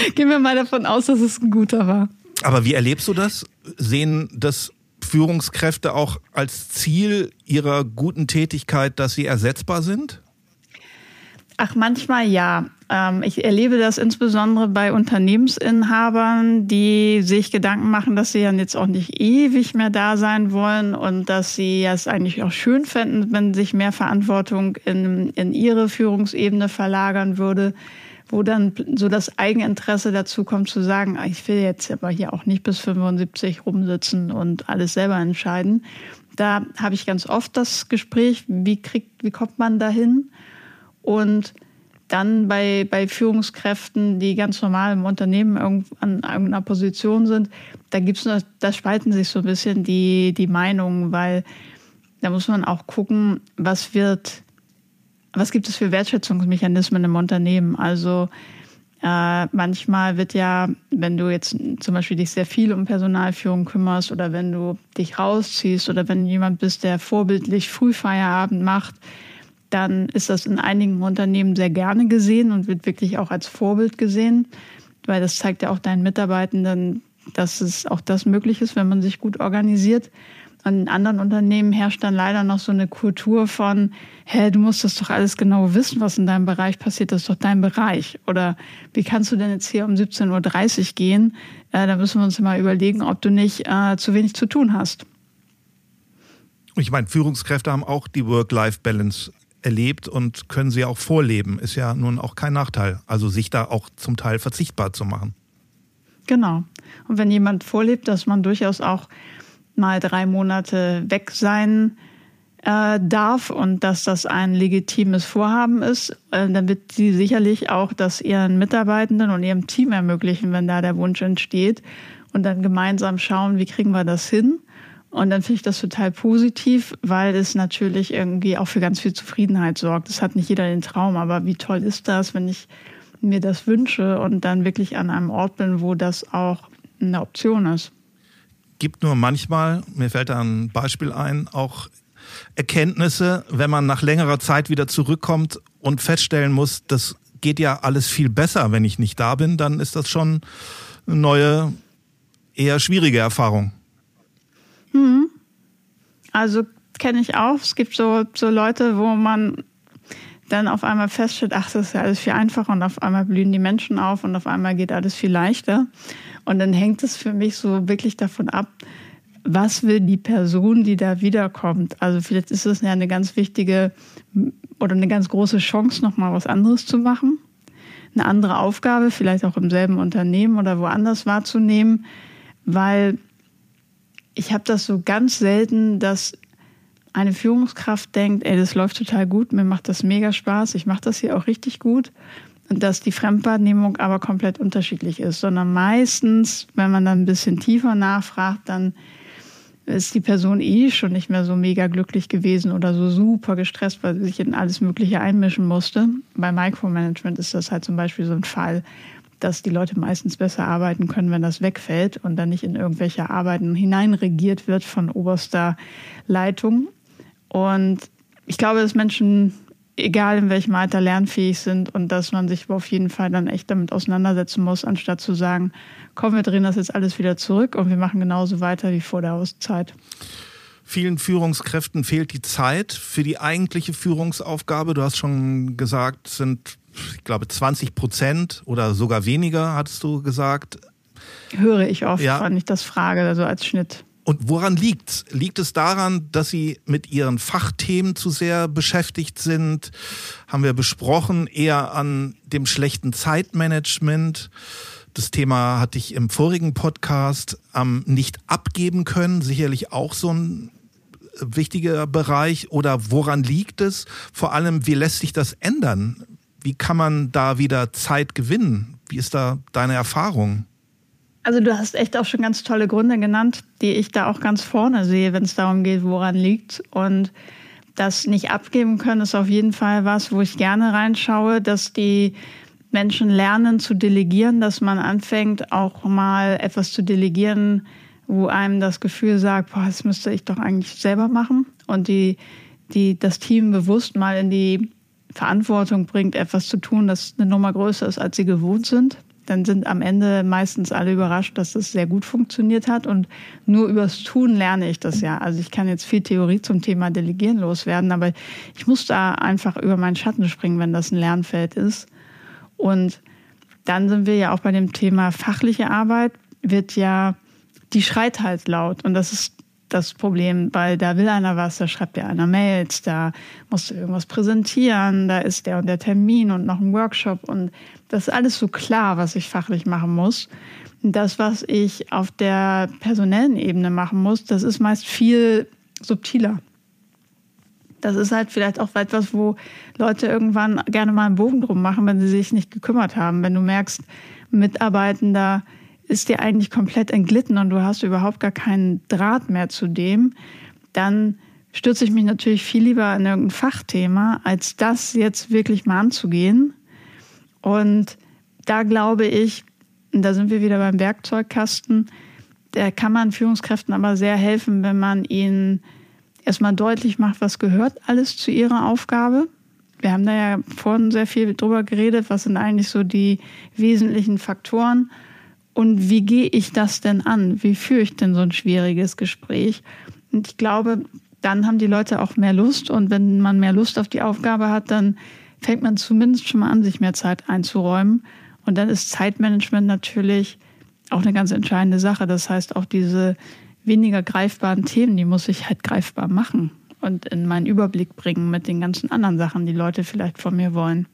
Gehen wir mal davon aus, dass es ein guter war. Aber wie erlebst du das? Sehen das Führungskräfte auch als Ziel ihrer guten Tätigkeit, dass sie ersetzbar sind? Ach, manchmal ja. Ähm, ich erlebe das insbesondere bei Unternehmensinhabern, die sich Gedanken machen, dass sie ja jetzt auch nicht ewig mehr da sein wollen und dass sie es eigentlich auch schön fänden, wenn sich mehr Verantwortung in, in ihre Führungsebene verlagern würde wo dann so das Eigeninteresse dazu kommt zu sagen, ah, ich will jetzt aber hier auch nicht bis 75 rumsitzen und alles selber entscheiden. Da habe ich ganz oft das Gespräch, wie kriegt, wie kommt man dahin? Und dann bei, bei Führungskräften, die ganz normal im Unternehmen an irgendeiner Position sind, da gibt's da spalten sich so ein bisschen die, die Meinungen, weil da muss man auch gucken, was wird was gibt es für Wertschätzungsmechanismen im Unternehmen? Also äh, manchmal wird ja, wenn du jetzt zum Beispiel dich sehr viel um Personalführung kümmerst oder wenn du dich rausziehst oder wenn jemand bist, der vorbildlich Frühfeierabend macht, dann ist das in einigen Unternehmen sehr gerne gesehen und wird wirklich auch als Vorbild gesehen, weil das zeigt ja auch deinen Mitarbeitenden, dass es auch das möglich ist, wenn man sich gut organisiert. In anderen Unternehmen herrscht dann leider noch so eine Kultur von, hä, du musst das doch alles genau wissen, was in deinem Bereich passiert, das ist doch dein Bereich. Oder wie kannst du denn jetzt hier um 17.30 Uhr gehen? Äh, da müssen wir uns mal überlegen, ob du nicht äh, zu wenig zu tun hast. Ich meine, Führungskräfte haben auch die Work-Life-Balance erlebt und können sie auch vorleben. Ist ja nun auch kein Nachteil. Also sich da auch zum Teil verzichtbar zu machen. Genau. Und wenn jemand vorlebt, dass man durchaus auch mal drei Monate weg sein äh, darf und dass das ein legitimes Vorhaben ist, äh, dann wird sie sicherlich auch das ihren Mitarbeitenden und ihrem Team ermöglichen, wenn da der Wunsch entsteht und dann gemeinsam schauen, wie kriegen wir das hin. Und dann finde ich das total positiv, weil es natürlich irgendwie auch für ganz viel Zufriedenheit sorgt. Das hat nicht jeder den Traum, aber wie toll ist das, wenn ich mir das wünsche und dann wirklich an einem Ort bin, wo das auch eine Option ist gibt nur manchmal, mir fällt da ein Beispiel ein, auch Erkenntnisse, wenn man nach längerer Zeit wieder zurückkommt und feststellen muss, das geht ja alles viel besser, wenn ich nicht da bin, dann ist das schon eine neue, eher schwierige Erfahrung. Hm. Also kenne ich auch. Es gibt so, so Leute, wo man dann auf einmal feststellt, ach, das ist ja alles viel einfacher und auf einmal blühen die Menschen auf und auf einmal geht alles viel leichter. Und dann hängt es für mich so wirklich davon ab, was will die Person, die da wiederkommt. Also vielleicht ist es ja eine ganz wichtige oder eine ganz große Chance, nochmal was anderes zu machen. Eine andere Aufgabe, vielleicht auch im selben Unternehmen oder woanders wahrzunehmen, weil ich habe das so ganz selten, dass eine Führungskraft denkt, ey, das läuft total gut, mir macht das mega Spaß, ich mache das hier auch richtig gut dass die Fremdwahrnehmung aber komplett unterschiedlich ist, sondern meistens, wenn man dann ein bisschen tiefer nachfragt, dann ist die Person eh schon nicht mehr so mega glücklich gewesen oder so super gestresst, weil sie sich in alles Mögliche einmischen musste. Bei Micromanagement ist das halt zum Beispiel so ein Fall, dass die Leute meistens besser arbeiten können, wenn das wegfällt und dann nicht in irgendwelche Arbeiten hineinregiert wird von oberster Leitung. Und ich glaube, dass Menschen egal in welchem Alter lernfähig sind und dass man sich auf jeden Fall dann echt damit auseinandersetzen muss, anstatt zu sagen, komm, wir drehen das jetzt alles wieder zurück und wir machen genauso weiter wie vor der Auszeit. Vielen Führungskräften fehlt die Zeit für die eigentliche Führungsaufgabe. Du hast schon gesagt, sind, ich glaube, 20 Prozent oder sogar weniger, hattest du gesagt. Höre ich oft, ja. wenn ich das frage, also als Schnitt. Und woran liegt's? Liegt es daran, dass Sie mit Ihren Fachthemen zu sehr beschäftigt sind? Haben wir besprochen, eher an dem schlechten Zeitmanagement? Das Thema hatte ich im vorigen Podcast am nicht abgeben können, sicherlich auch so ein wichtiger Bereich. Oder woran liegt es? Vor allem, wie lässt sich das ändern? Wie kann man da wieder Zeit gewinnen? Wie ist da deine Erfahrung? Also du hast echt auch schon ganz tolle Gründe genannt, die ich da auch ganz vorne sehe, wenn es darum geht, woran liegt. Und das nicht abgeben können ist auf jeden Fall was, wo ich gerne reinschaue, dass die Menschen lernen zu delegieren, dass man anfängt auch mal etwas zu delegieren, wo einem das Gefühl sagt, boah, das müsste ich doch eigentlich selber machen und die, die das Team bewusst mal in die Verantwortung bringt, etwas zu tun, das eine Nummer größer ist, als sie gewohnt sind dann sind am Ende meistens alle überrascht, dass es sehr gut funktioniert hat. Und nur übers Tun lerne ich das ja. Also ich kann jetzt viel Theorie zum Thema Delegieren loswerden, aber ich muss da einfach über meinen Schatten springen, wenn das ein Lernfeld ist. Und dann sind wir ja auch bei dem Thema fachliche Arbeit, wird ja, die schreit halt laut. Und das ist das Problem, weil da will einer was, da schreibt ja einer Mails, da musst du irgendwas präsentieren, da ist der und der Termin und noch ein Workshop und das ist alles so klar, was ich fachlich machen muss. Das, was ich auf der personellen Ebene machen muss, das ist meist viel subtiler. Das ist halt vielleicht auch etwas, wo Leute irgendwann gerne mal einen Bogen drum machen, wenn sie sich nicht gekümmert haben. Wenn du merkst, Mitarbeitender ist dir eigentlich komplett entglitten und du hast überhaupt gar keinen Draht mehr zu dem, dann stürze ich mich natürlich viel lieber in irgendein Fachthema, als das jetzt wirklich mal anzugehen. Und da glaube ich, da sind wir wieder beim Werkzeugkasten, da kann man Führungskräften aber sehr helfen, wenn man ihnen erstmal deutlich macht, was gehört alles zu ihrer Aufgabe. Wir haben da ja vorhin sehr viel drüber geredet, was sind eigentlich so die wesentlichen Faktoren und wie gehe ich das denn an? Wie führe ich denn so ein schwieriges Gespräch? Und ich glaube, dann haben die Leute auch mehr Lust und wenn man mehr Lust auf die Aufgabe hat, dann fängt man zumindest schon mal an, sich mehr Zeit einzuräumen. Und dann ist Zeitmanagement natürlich auch eine ganz entscheidende Sache. Das heißt, auch diese weniger greifbaren Themen, die muss ich halt greifbar machen und in meinen Überblick bringen mit den ganzen anderen Sachen, die Leute vielleicht von mir wollen.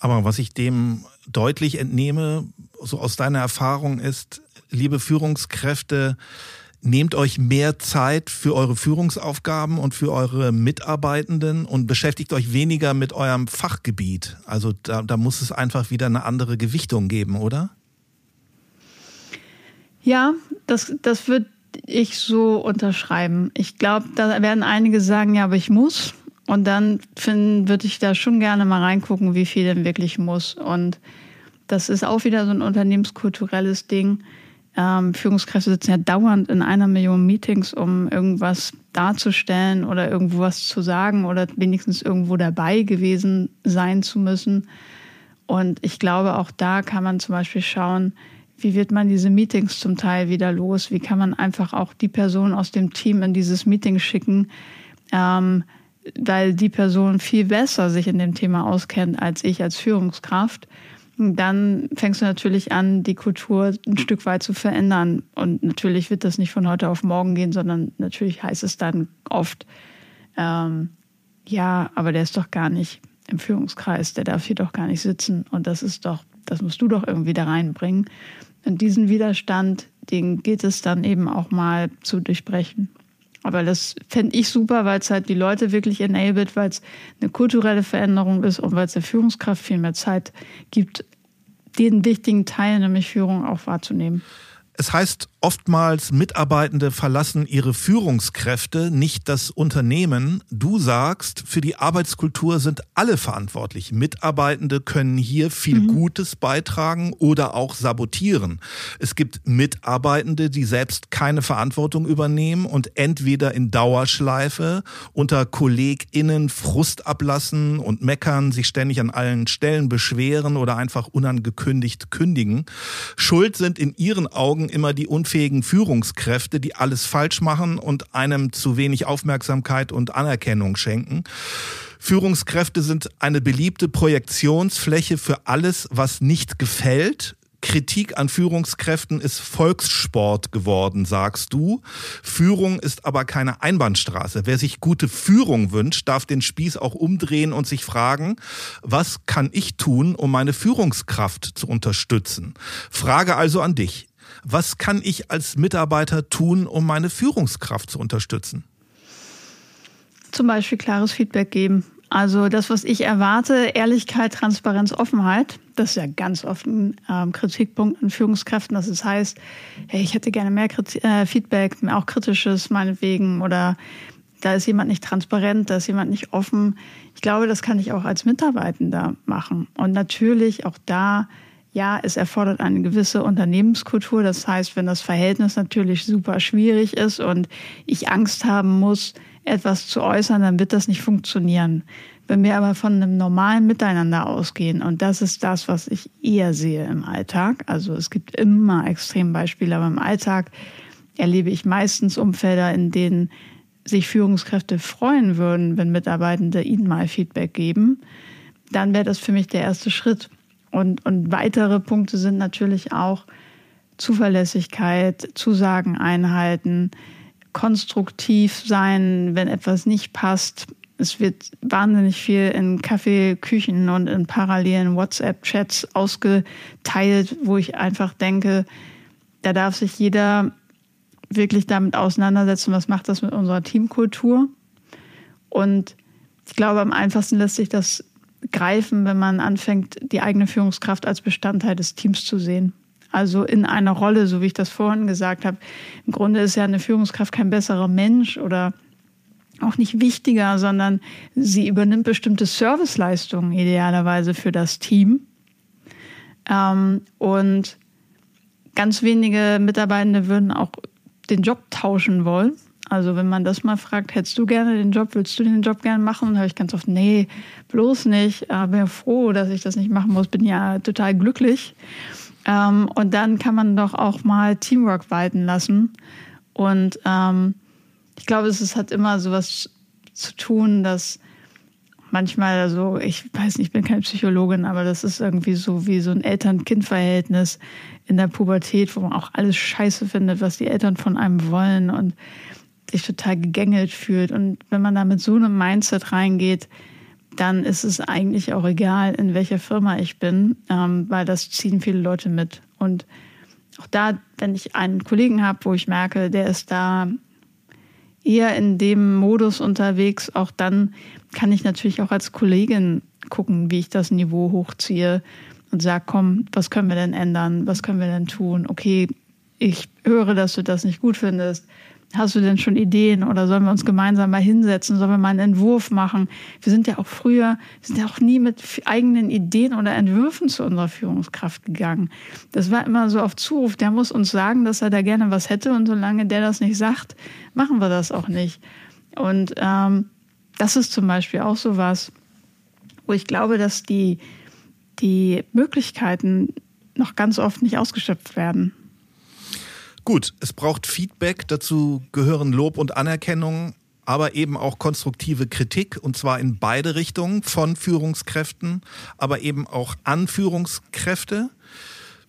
Aber was ich dem deutlich entnehme, so aus deiner Erfahrung ist, liebe Führungskräfte, nehmt euch mehr Zeit für eure Führungsaufgaben und für eure Mitarbeitenden und beschäftigt euch weniger mit eurem Fachgebiet. Also da, da muss es einfach wieder eine andere Gewichtung geben, oder? Ja, das, das wird ich so unterschreiben. Ich glaube, da werden einige sagen, ja, aber ich muss. Und dann würde ich da schon gerne mal reingucken, wie viel denn wirklich muss. Und das ist auch wieder so ein unternehmenskulturelles Ding. Ähm, Führungskräfte sitzen ja dauernd in einer Million Meetings, um irgendwas darzustellen oder irgendwo was zu sagen oder wenigstens irgendwo dabei gewesen sein zu müssen. Und ich glaube, auch da kann man zum Beispiel schauen, wie wird man diese Meetings zum Teil wieder los? Wie kann man einfach auch die Person aus dem Team in dieses Meeting schicken, ähm, weil die Person viel besser sich in dem Thema auskennt als ich als Führungskraft. Dann fängst du natürlich an, die Kultur ein Stück weit zu verändern. Und natürlich wird das nicht von heute auf morgen gehen, sondern natürlich heißt es dann oft, ähm, ja, aber der ist doch gar nicht im Führungskreis, der darf hier doch gar nicht sitzen. Und das ist doch, das musst du doch irgendwie da reinbringen. Und diesen Widerstand, den geht es dann eben auch mal zu durchbrechen. Aber das fände ich super, weil es halt die Leute wirklich enabled, weil es eine kulturelle Veränderung ist und weil es der Führungskraft viel mehr Zeit gibt, den wichtigen Teil, nämlich Führung, auch wahrzunehmen. Es heißt oftmals, Mitarbeitende verlassen ihre Führungskräfte, nicht das Unternehmen. Du sagst, für die Arbeitskultur sind alle verantwortlich. Mitarbeitende können hier viel mhm. Gutes beitragen oder auch sabotieren. Es gibt Mitarbeitende, die selbst keine Verantwortung übernehmen und entweder in Dauerschleife unter KollegInnen Frust ablassen und meckern, sich ständig an allen Stellen beschweren oder einfach unangekündigt kündigen. Schuld sind in ihren Augen immer die unfähigen Führungskräfte, die alles falsch machen und einem zu wenig Aufmerksamkeit und Anerkennung schenken. Führungskräfte sind eine beliebte Projektionsfläche für alles, was nicht gefällt, Kritik an Führungskräften ist Volkssport geworden, sagst du. Führung ist aber keine Einbahnstraße. Wer sich gute Führung wünscht, darf den Spieß auch umdrehen und sich fragen, was kann ich tun, um meine Führungskraft zu unterstützen? Frage also an dich. Was kann ich als Mitarbeiter tun, um meine Führungskraft zu unterstützen? Zum Beispiel klares Feedback geben. Also das, was ich erwarte, Ehrlichkeit, Transparenz, Offenheit, das ist ja ganz oft ein ähm, Kritikpunkt an Führungskräften, dass es heißt, hey, ich hätte gerne mehr Kritik, äh, Feedback, auch kritisches meinetwegen oder da ist jemand nicht transparent, da ist jemand nicht offen. Ich glaube, das kann ich auch als Mitarbeitender machen. Und natürlich auch da ja, es erfordert eine gewisse Unternehmenskultur. Das heißt, wenn das Verhältnis natürlich super schwierig ist und ich Angst haben muss, etwas zu äußern, dann wird das nicht funktionieren. Wenn wir aber von einem normalen Miteinander ausgehen, und das ist das, was ich eher sehe im Alltag, also es gibt immer Extrembeispiele, aber im Alltag erlebe ich meistens Umfelder, in denen sich Führungskräfte freuen würden, wenn Mitarbeitende ihnen mal Feedback geben, dann wäre das für mich der erste Schritt. Und, und weitere Punkte sind natürlich auch Zuverlässigkeit, Zusagen einhalten, konstruktiv sein, wenn etwas nicht passt. Es wird wahnsinnig viel in Kaffeeküchen und in parallelen WhatsApp-Chats ausgeteilt, wo ich einfach denke, da darf sich jeder wirklich damit auseinandersetzen, was macht das mit unserer Teamkultur. Und ich glaube, am einfachsten lässt sich das greifen, wenn man anfängt, die eigene Führungskraft als Bestandteil des Teams zu sehen. Also in einer Rolle, so wie ich das vorhin gesagt habe. Im Grunde ist ja eine Führungskraft kein besserer Mensch oder auch nicht wichtiger, sondern sie übernimmt bestimmte Serviceleistungen idealerweise für das Team. Ähm, und ganz wenige Mitarbeitende würden auch den Job tauschen wollen. Also wenn man das mal fragt, hättest du gerne den Job, willst du den Job gerne machen? Dann höre ich ganz oft, nee, bloß nicht. Aber bin froh, dass ich das nicht machen muss. Bin ja total glücklich. Ähm, und dann kann man doch auch mal Teamwork walten lassen. Und ähm, ich glaube, es, es hat immer sowas zu tun, dass manchmal, also ich weiß nicht, ich bin keine Psychologin, aber das ist irgendwie so wie so ein Eltern-Kind-Verhältnis in der Pubertät, wo man auch alles scheiße findet, was die Eltern von einem wollen und sich total gegängelt fühlt. Und wenn man da mit so einem Mindset reingeht, dann ist es eigentlich auch egal, in welcher Firma ich bin, ähm, weil das ziehen viele Leute mit. Und auch da, wenn ich einen Kollegen habe, wo ich merke, der ist da eher in dem Modus unterwegs, auch dann kann ich natürlich auch als Kollegin gucken, wie ich das Niveau hochziehe und sage, komm, was können wir denn ändern? Was können wir denn tun? Okay, ich höre, dass du das nicht gut findest. Hast du denn schon Ideen oder sollen wir uns gemeinsam mal hinsetzen? Sollen wir mal einen Entwurf machen? Wir sind ja auch früher, sind ja auch nie mit eigenen Ideen oder Entwürfen zu unserer Führungskraft gegangen. Das war immer so auf Zuruf. Der muss uns sagen, dass er da gerne was hätte und solange der das nicht sagt, machen wir das auch nicht. Und ähm, das ist zum Beispiel auch so was, wo ich glaube, dass die, die Möglichkeiten noch ganz oft nicht ausgeschöpft werden. Gut, es braucht Feedback, dazu gehören Lob und Anerkennung, aber eben auch konstruktive Kritik und zwar in beide Richtungen von Führungskräften, aber eben auch an Führungskräfte.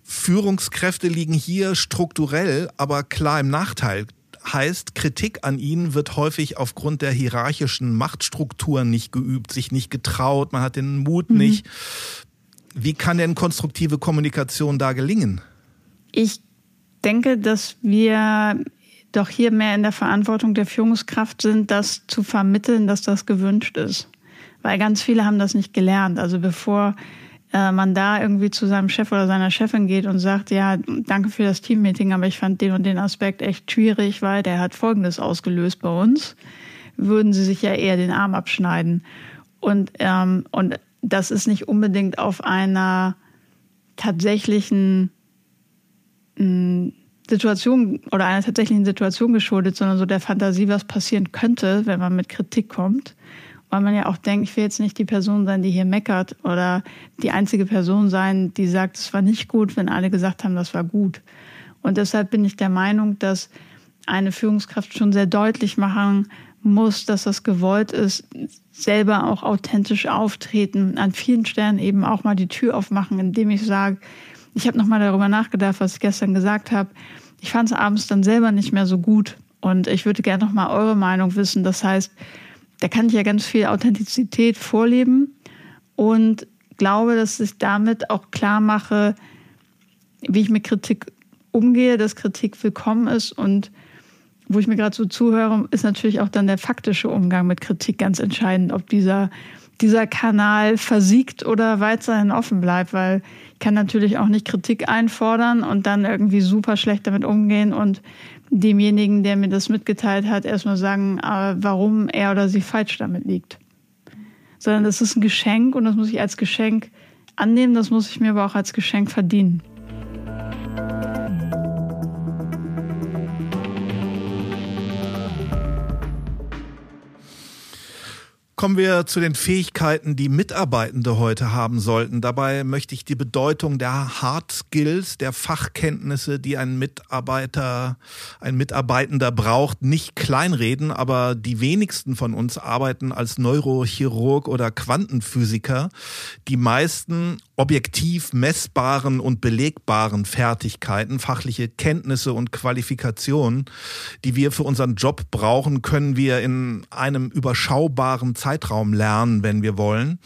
Führungskräfte liegen hier strukturell aber klar im Nachteil. Heißt, Kritik an ihnen wird häufig aufgrund der hierarchischen Machtstrukturen nicht geübt, sich nicht getraut, man hat den Mut mhm. nicht. Wie kann denn konstruktive Kommunikation da gelingen? Ich denke, dass wir doch hier mehr in der Verantwortung der Führungskraft sind, das zu vermitteln, dass das gewünscht ist. Weil ganz viele haben das nicht gelernt. Also bevor äh, man da irgendwie zu seinem Chef oder seiner Chefin geht und sagt, ja, danke für das Teammeeting, aber ich fand den und den Aspekt echt schwierig, weil der hat Folgendes ausgelöst bei uns, würden sie sich ja eher den Arm abschneiden. Und, ähm, und das ist nicht unbedingt auf einer tatsächlichen Situation oder einer tatsächlichen Situation geschuldet, sondern so der Fantasie, was passieren könnte, wenn man mit Kritik kommt. Weil man ja auch denkt, ich will jetzt nicht die Person sein, die hier meckert oder die einzige Person sein, die sagt, es war nicht gut, wenn alle gesagt haben, das war gut. Und deshalb bin ich der Meinung, dass eine Führungskraft schon sehr deutlich machen muss, dass das gewollt ist, selber auch authentisch auftreten, an vielen Stellen eben auch mal die Tür aufmachen, indem ich sage, ich habe nochmal darüber nachgedacht, was ich gestern gesagt habe. Ich fand es abends dann selber nicht mehr so gut. Und ich würde gerne nochmal eure Meinung wissen. Das heißt, da kann ich ja ganz viel Authentizität vorleben und glaube, dass ich damit auch klar mache, wie ich mit Kritik umgehe, dass Kritik willkommen ist und wo ich mir gerade so zuhöre, ist natürlich auch dann der faktische Umgang mit Kritik ganz entscheidend, ob dieser, dieser Kanal versiegt oder weiterhin offen bleibt, weil kann natürlich auch nicht Kritik einfordern und dann irgendwie super schlecht damit umgehen und demjenigen, der mir das mitgeteilt hat, erstmal sagen, äh, warum er oder sie falsch damit liegt. Sondern das ist ein Geschenk und das muss ich als Geschenk annehmen, das muss ich mir aber auch als Geschenk verdienen. Kommen wir zu den Fähigkeiten, die Mitarbeitende heute haben sollten. Dabei möchte ich die Bedeutung der Hard Skills, der Fachkenntnisse, die ein Mitarbeiter, ein Mitarbeitender braucht, nicht kleinreden, aber die wenigsten von uns arbeiten als Neurochirurg oder Quantenphysiker. Die meisten objektiv messbaren und belegbaren Fertigkeiten, fachliche Kenntnisse und Qualifikationen, die wir für unseren Job brauchen, können wir in einem überschaubaren Zeitraum lernen, wenn wir wollen.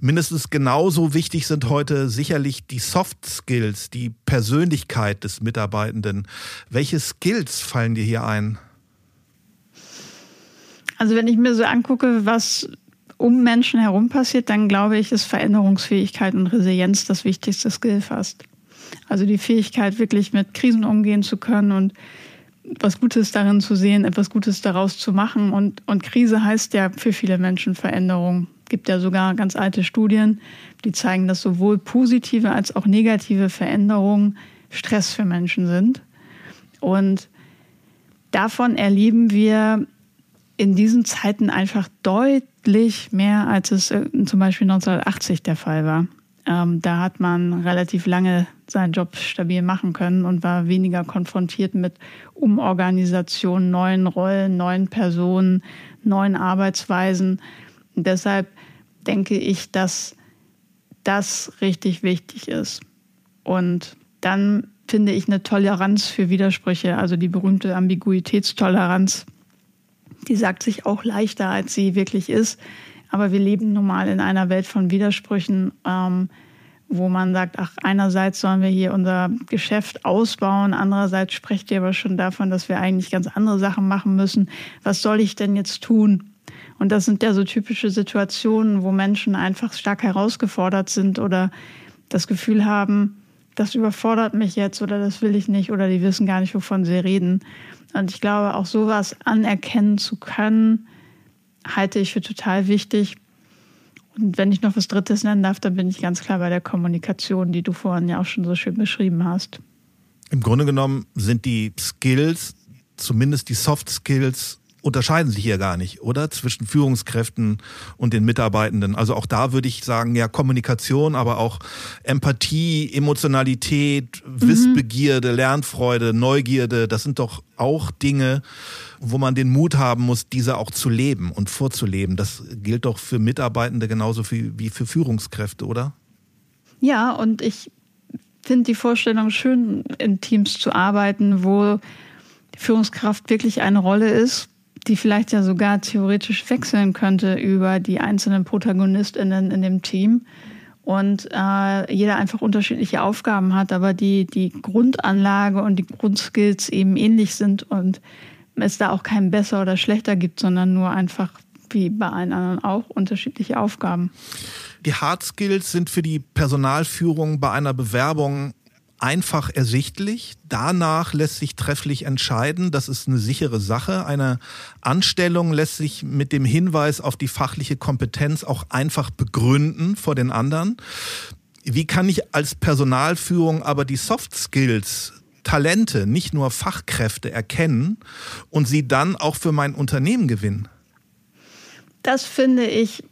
Mindestens genauso wichtig sind heute sicherlich die Soft Skills, die Persönlichkeit des Mitarbeitenden. Welche Skills fallen dir hier ein? Also wenn ich mir so angucke, was um Menschen herum passiert, dann glaube ich, ist Veränderungsfähigkeit und Resilienz das wichtigste Skill fast. Also die Fähigkeit, wirklich mit Krisen umgehen zu können und was Gutes darin zu sehen, etwas Gutes daraus zu machen. Und, und Krise heißt ja für viele Menschen Veränderung. Es gibt ja sogar ganz alte Studien, die zeigen, dass sowohl positive als auch negative Veränderungen Stress für Menschen sind. Und davon erleben wir in diesen Zeiten einfach deutlich mehr, als es äh, zum Beispiel 1980 der Fall war. Ähm, da hat man relativ lange seinen Job stabil machen können und war weniger konfrontiert mit Umorganisationen, neuen Rollen, neuen Personen, neuen Arbeitsweisen. Und deshalb denke ich, dass das richtig wichtig ist. Und dann finde ich eine Toleranz für Widersprüche, also die berühmte Ambiguitätstoleranz, die sagt sich auch leichter, als sie wirklich ist. Aber wir leben nun mal in einer Welt von Widersprüchen, ähm, wo man sagt, ach, einerseits sollen wir hier unser Geschäft ausbauen, andererseits sprecht ihr aber schon davon, dass wir eigentlich ganz andere Sachen machen müssen. Was soll ich denn jetzt tun? Und das sind ja so typische Situationen, wo Menschen einfach stark herausgefordert sind oder das Gefühl haben, das überfordert mich jetzt oder das will ich nicht oder die wissen gar nicht, wovon sie reden. Und ich glaube, auch sowas anerkennen zu können, halte ich für total wichtig. Und wenn ich noch was Drittes nennen darf, dann bin ich ganz klar bei der Kommunikation, die du vorhin ja auch schon so schön beschrieben hast. Im Grunde genommen sind die Skills, zumindest die Soft Skills, unterscheiden sich hier gar nicht, oder? Zwischen Führungskräften und den Mitarbeitenden. Also auch da würde ich sagen, ja, Kommunikation, aber auch Empathie, Emotionalität, mhm. Wissbegierde, Lernfreude, Neugierde, das sind doch auch Dinge, wo man den Mut haben muss, diese auch zu leben und vorzuleben. Das gilt doch für Mitarbeitende genauso wie für Führungskräfte, oder? Ja, und ich finde die Vorstellung schön, in Teams zu arbeiten, wo Führungskraft wirklich eine Rolle ist, die vielleicht ja sogar theoretisch wechseln könnte über die einzelnen ProtagonistInnen in dem Team und äh, jeder einfach unterschiedliche Aufgaben hat, aber die, die Grundanlage und die Grundskills eben ähnlich sind und es da auch keinen besser oder schlechter gibt, sondern nur einfach wie bei allen anderen auch unterschiedliche Aufgaben. Die Hard Skills sind für die Personalführung bei einer Bewerbung einfach ersichtlich. Danach lässt sich trefflich entscheiden. Das ist eine sichere Sache. Eine Anstellung lässt sich mit dem Hinweis auf die fachliche Kompetenz auch einfach begründen vor den anderen. Wie kann ich als Personalführung aber die Soft Skills Talente, nicht nur Fachkräfte erkennen und sie dann auch für mein Unternehmen gewinnen? Das finde ich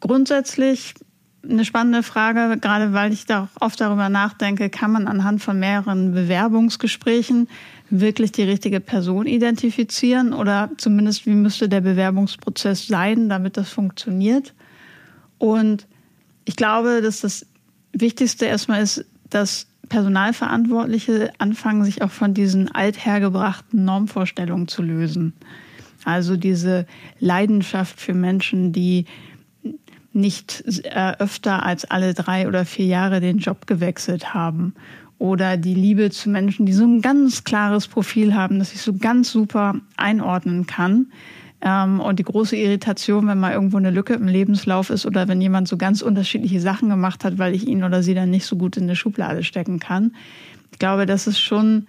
grundsätzlich eine spannende Frage, gerade weil ich da oft darüber nachdenke, kann man anhand von mehreren Bewerbungsgesprächen wirklich die richtige Person identifizieren oder zumindest wie müsste der Bewerbungsprozess sein, damit das funktioniert. Und ich glaube, dass das Wichtigste erstmal ist, dass Personalverantwortliche anfangen, sich auch von diesen althergebrachten Normvorstellungen zu lösen. Also diese Leidenschaft für Menschen, die nicht äh, öfter als alle drei oder vier Jahre den Job gewechselt haben. Oder die Liebe zu Menschen, die so ein ganz klares Profil haben, das ich so ganz super einordnen kann. Ähm, und die große Irritation, wenn mal irgendwo eine Lücke im Lebenslauf ist oder wenn jemand so ganz unterschiedliche Sachen gemacht hat, weil ich ihn oder sie dann nicht so gut in eine Schublade stecken kann. Ich glaube, das ist schon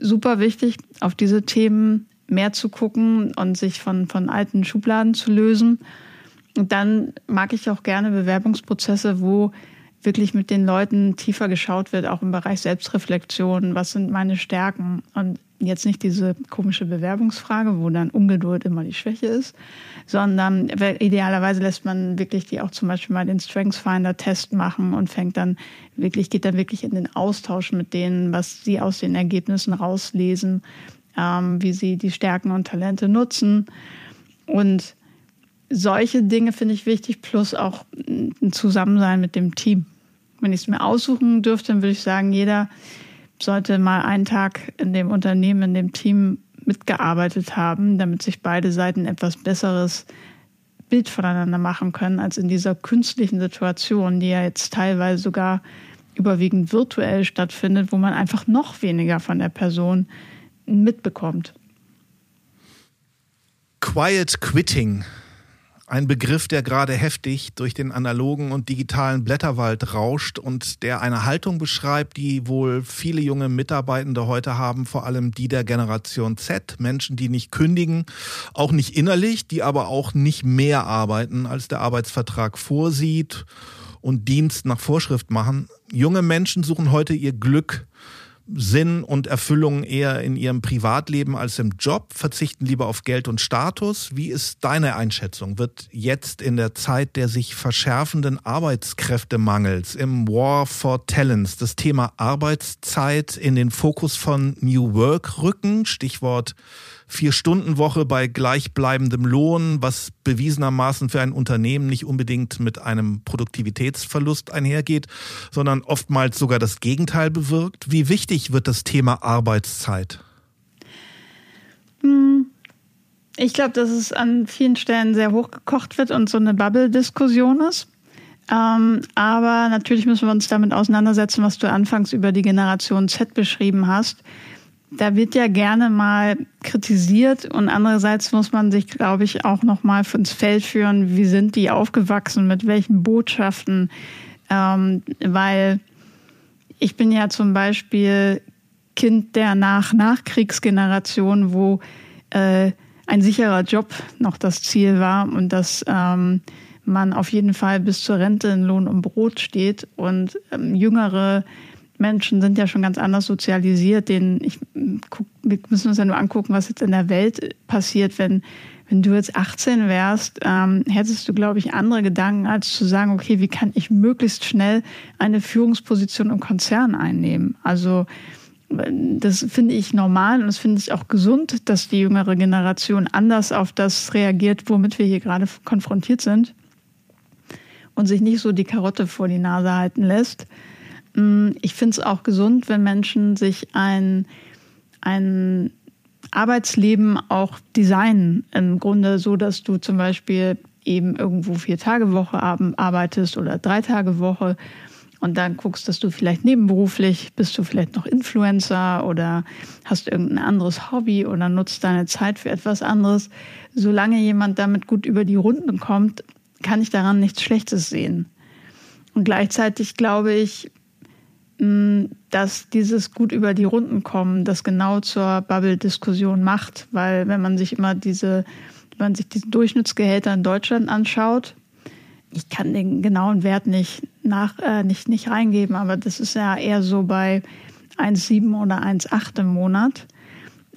super wichtig, auf diese Themen mehr zu gucken und sich von, von alten Schubladen zu lösen. Und dann mag ich auch gerne Bewerbungsprozesse, wo wirklich mit den Leuten tiefer geschaut wird, auch im Bereich Selbstreflexion. Was sind meine Stärken? Und jetzt nicht diese komische Bewerbungsfrage, wo dann Ungeduld immer die Schwäche ist, sondern idealerweise lässt man wirklich die auch zum Beispiel mal den Strengths Finder Test machen und fängt dann wirklich, geht dann wirklich in den Austausch mit denen, was sie aus den Ergebnissen rauslesen, ähm, wie sie die Stärken und Talente nutzen. Und solche Dinge finde ich wichtig, plus auch ein Zusammensein mit dem Team. Wenn ich es mir aussuchen dürfte, dann würde ich sagen, jeder sollte mal einen Tag in dem Unternehmen, in dem Team mitgearbeitet haben, damit sich beide Seiten etwas besseres Bild voneinander machen können, als in dieser künstlichen Situation, die ja jetzt teilweise sogar überwiegend virtuell stattfindet, wo man einfach noch weniger von der Person mitbekommt. Quiet Quitting Ein Begriff, der gerade heftig durch den analogen und digitalen Blätterwald rauscht und der eine Haltung beschreibt, die wohl viele junge Mitarbeitende heute haben, vor allem die der Generation Z. Menschen, die nicht kündigen, auch nicht innerlich, die aber auch nicht mehr arbeiten, als der Arbeitsvertrag vorsieht und Dienst nach Vorschrift machen. Junge Menschen suchen heute ihr Glück Sinn und Erfüllung eher in ihrem Privatleben als im Job, verzichten lieber auf Geld und Status. Wie ist deine Einschätzung? Wird jetzt in der Zeit der sich verschärfenden Arbeitskräftemangels im War for Talents das Thema Arbeitszeit in den Fokus von New Work rücken? Stichwort Vier-Stunden-Woche bei gleichbleibendem Lohn, was bewiesenermaßen für ein Unternehmen nicht unbedingt mit einem Produktivitätsverlust einhergeht, sondern oftmals sogar das Gegenteil bewirkt. Wie wichtig wird das Thema Arbeitszeit? Hm. Ich glaube, dass es an vielen Stellen sehr hochgekocht wird und so eine Bubble-Diskussion ist. Ähm, aber natürlich müssen wir uns damit auseinandersetzen, was du anfangs über die Generation Z beschrieben hast da wird ja gerne mal kritisiert und andererseits muss man sich, glaube ich, auch noch mal ins Feld führen, wie sind die aufgewachsen, mit welchen Botschaften, ähm, weil ich bin ja zum Beispiel Kind der Nach-Nachkriegsgeneration, wo äh, ein sicherer Job noch das Ziel war und dass ähm, man auf jeden Fall bis zur Rente in Lohn und Brot steht und ähm, jüngere Menschen sind ja schon ganz anders sozialisiert. Den ich guck, wir müssen uns ja nur angucken, was jetzt in der Welt passiert, wenn wenn du jetzt 18 wärst, ähm, hättest du, glaube ich, andere Gedanken, als zu sagen, okay, wie kann ich möglichst schnell eine Führungsposition im Konzern einnehmen? Also das finde ich normal und das finde ich auch gesund, dass die jüngere Generation anders auf das reagiert, womit wir hier gerade konfrontiert sind und sich nicht so die Karotte vor die Nase halten lässt. Mm, ich finde es auch gesund, wenn Menschen sich ein, ein Arbeitsleben auch designen. Im Grunde so, dass du zum Beispiel eben irgendwo vier Tage Woche arbeitest oder drei Tage Woche und dann guckst, dass du vielleicht nebenberuflich bist du vielleicht noch Influencer oder hast irgendein anderes Hobby oder nutzt deine Zeit für etwas anderes. Solange jemand damit gut über die Runden kommt, kann ich daran nichts Schlechtes sehen. Und gleichzeitig glaube ich, dass dieses gut über die Runden kommen, das genau zur Bubble-Diskussion macht, weil wenn man sich immer diese, wenn man sich diesen Durchschnittsgehälter in Deutschland anschaut, ich kann den genauen Wert nicht nach, äh, nicht, nicht reingeben, aber das ist ja eher so bei 1,7 oder 1,8 im Monat.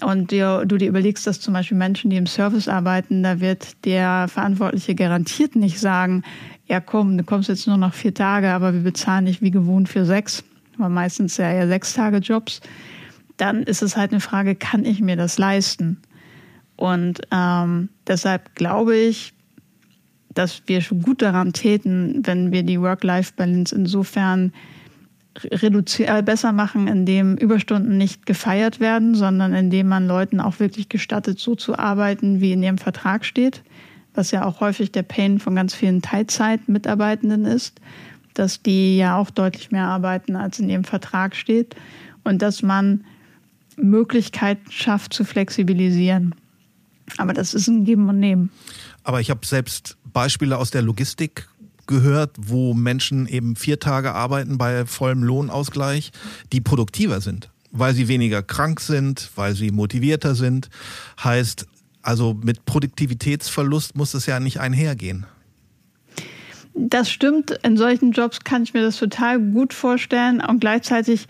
Und dir, du dir überlegst, dass zum Beispiel Menschen, die im Service arbeiten, da wird der Verantwortliche garantiert nicht sagen, ja komm, du kommst jetzt nur noch vier Tage, aber wir bezahlen nicht wie gewohnt für sechs aber meistens ja eher sechs Tage Jobs, dann ist es halt eine Frage, kann ich mir das leisten? Und ähm, deshalb glaube ich, dass wir schon gut daran täten, wenn wir die Work-Life-Balance insofern äh, besser machen, indem Überstunden nicht gefeiert werden, sondern indem man Leuten auch wirklich gestattet, so zu arbeiten, wie in ihrem Vertrag steht, was ja auch häufig der Pain von ganz vielen Teilzeit-Mitarbeitenden ist dass die ja auch deutlich mehr arbeiten, als in ihrem Vertrag steht und dass man Möglichkeiten schafft zu flexibilisieren. Aber das ist ein Geben und Nehmen. Aber ich habe selbst Beispiele aus der Logistik gehört, wo Menschen eben vier Tage arbeiten bei vollem Lohnausgleich, die produktiver sind, weil sie weniger krank sind, weil sie motivierter sind. Heißt, also mit Produktivitätsverlust muss es ja nicht einhergehen. Das stimmt. In solchen Jobs kann ich mir das total gut vorstellen. Und gleichzeitig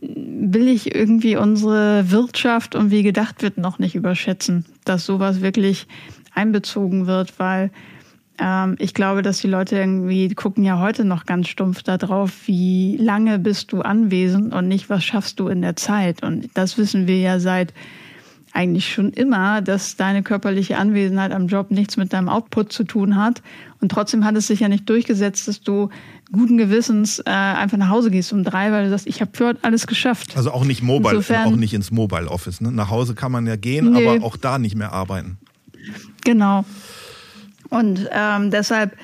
will ich irgendwie unsere Wirtschaft und wie gedacht wird noch nicht überschätzen, dass sowas wirklich einbezogen wird, weil ähm, ich glaube, dass die Leute irgendwie gucken ja heute noch ganz stumpf darauf, wie lange bist du anwesend und nicht, was schaffst du in der Zeit. Und das wissen wir ja seit eigentlich schon immer, dass deine körperliche Anwesenheit am Job nichts mit deinem Output zu tun hat. Und trotzdem hat es sich ja nicht durchgesetzt, dass du guten Gewissens äh, einfach nach Hause gehst um drei, weil du sagst, ich habe für heute alles geschafft. Also auch nicht mobile, Insofern, auch nicht ins Mobile Office. Ne? Nach Hause kann man ja gehen, nee. aber auch da nicht mehr arbeiten. Genau. Und ähm, deshalb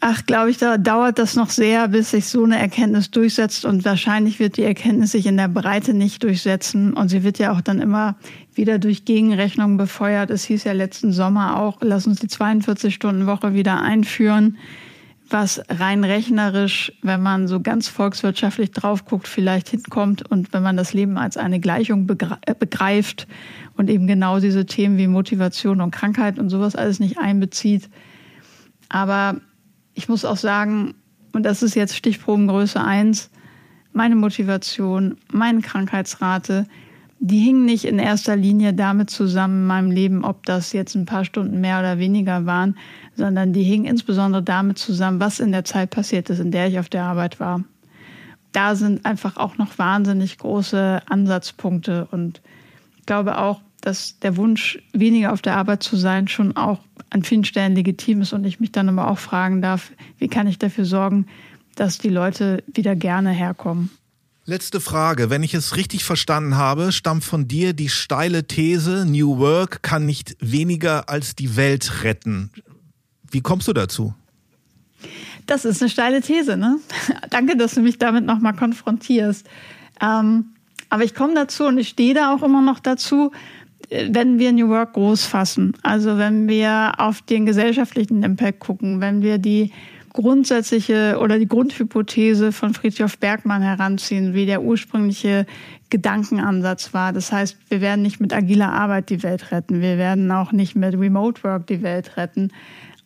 Ach, glaube ich, da dauert das noch sehr, bis sich so eine Erkenntnis durchsetzt. Und wahrscheinlich wird die Erkenntnis sich in der Breite nicht durchsetzen. Und sie wird ja auch dann immer wieder durch Gegenrechnungen befeuert. Es hieß ja letzten Sommer auch, lass uns die 42-Stunden-Woche wieder einführen, was rein rechnerisch, wenn man so ganz volkswirtschaftlich drauf guckt, vielleicht hinkommt. Und wenn man das Leben als eine Gleichung begreift und eben genau diese Themen wie Motivation und Krankheit und sowas alles nicht einbezieht. Aber ich muss auch sagen, und das ist jetzt Stichprobengröße 1, meine Motivation, meine Krankheitsrate, die hingen nicht in erster Linie damit zusammen in meinem Leben, ob das jetzt ein paar Stunden mehr oder weniger waren, sondern die hingen insbesondere damit zusammen, was in der Zeit passiert ist, in der ich auf der Arbeit war. Da sind einfach auch noch wahnsinnig große Ansatzpunkte und ich glaube auch, dass der Wunsch, weniger auf der Arbeit zu sein, schon auch an vielen Stellen legitim ist und ich mich dann aber auch fragen darf, wie kann ich dafür sorgen, dass die Leute wieder gerne herkommen. Letzte Frage. Wenn ich es richtig verstanden habe, stammt von dir die steile These, New Work kann nicht weniger als die Welt retten. Wie kommst du dazu? Das ist eine steile These, ne? Danke, dass du mich damit nochmal konfrontierst. Ähm, aber ich komme dazu und ich stehe da auch immer noch dazu, wenn wir New Work groß fassen, also wenn wir auf den gesellschaftlichen Impact gucken, wenn wir die grundsätzliche oder die Grundhypothese von Friedrich Bergmann heranziehen, wie der ursprüngliche Gedankenansatz war. Das heißt, wir werden nicht mit agiler Arbeit die Welt retten, wir werden auch nicht mit Remote Work die Welt retten,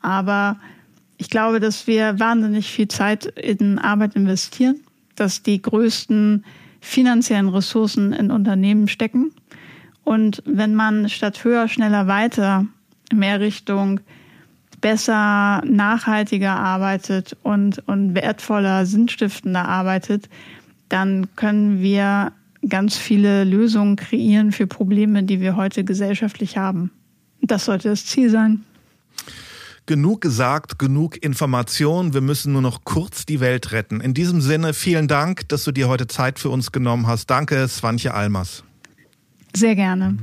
aber ich glaube, dass wir wahnsinnig viel Zeit in Arbeit investieren, dass die größten finanziellen Ressourcen in Unternehmen stecken und wenn man statt höher, schneller, weiter mehr Richtung besser, nachhaltiger arbeitet und, und wertvoller, sinnstiftender arbeitet, dann können wir ganz viele Lösungen kreieren für Probleme, die wir heute gesellschaftlich haben. Das sollte das Ziel sein. Genug gesagt, genug Information. Wir müssen nur noch kurz die Welt retten. In diesem Sinne, vielen Dank, dass du dir heute Zeit für uns genommen hast. Danke, Swantje Almers. Sehr gerne.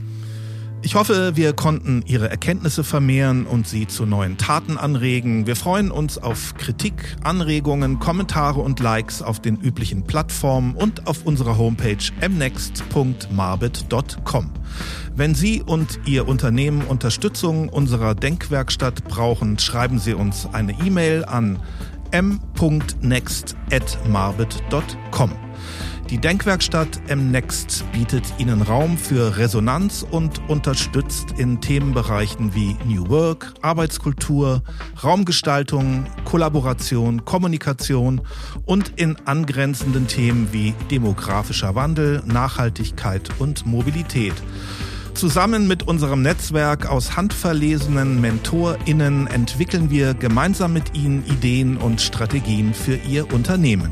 Ich hoffe, wir konnten Ihre Erkenntnisse vermehren und Sie zu neuen Taten anregen. Wir freuen uns auf Kritik, Anregungen, Kommentare und Likes auf den üblichen Plattformen und auf unserer Homepage mnext.marbit.com. Wenn Sie und Ihr Unternehmen Unterstützung unserer Denkwerkstatt brauchen, schreiben Sie uns eine E-Mail an m.next@marbit.com. Die Denkwerkstatt M-Next bietet Ihnen Raum für Resonanz und unterstützt in Themenbereichen wie New Work, Arbeitskultur, Raumgestaltung, Kollaboration, Kommunikation und in angrenzenden Themen wie demografischer Wandel, Nachhaltigkeit und Mobilität. Zusammen mit unserem Netzwerk aus handverlesenen MentorInnen entwickeln wir gemeinsam mit Ihnen Ideen und Strategien für Ihr Unternehmen.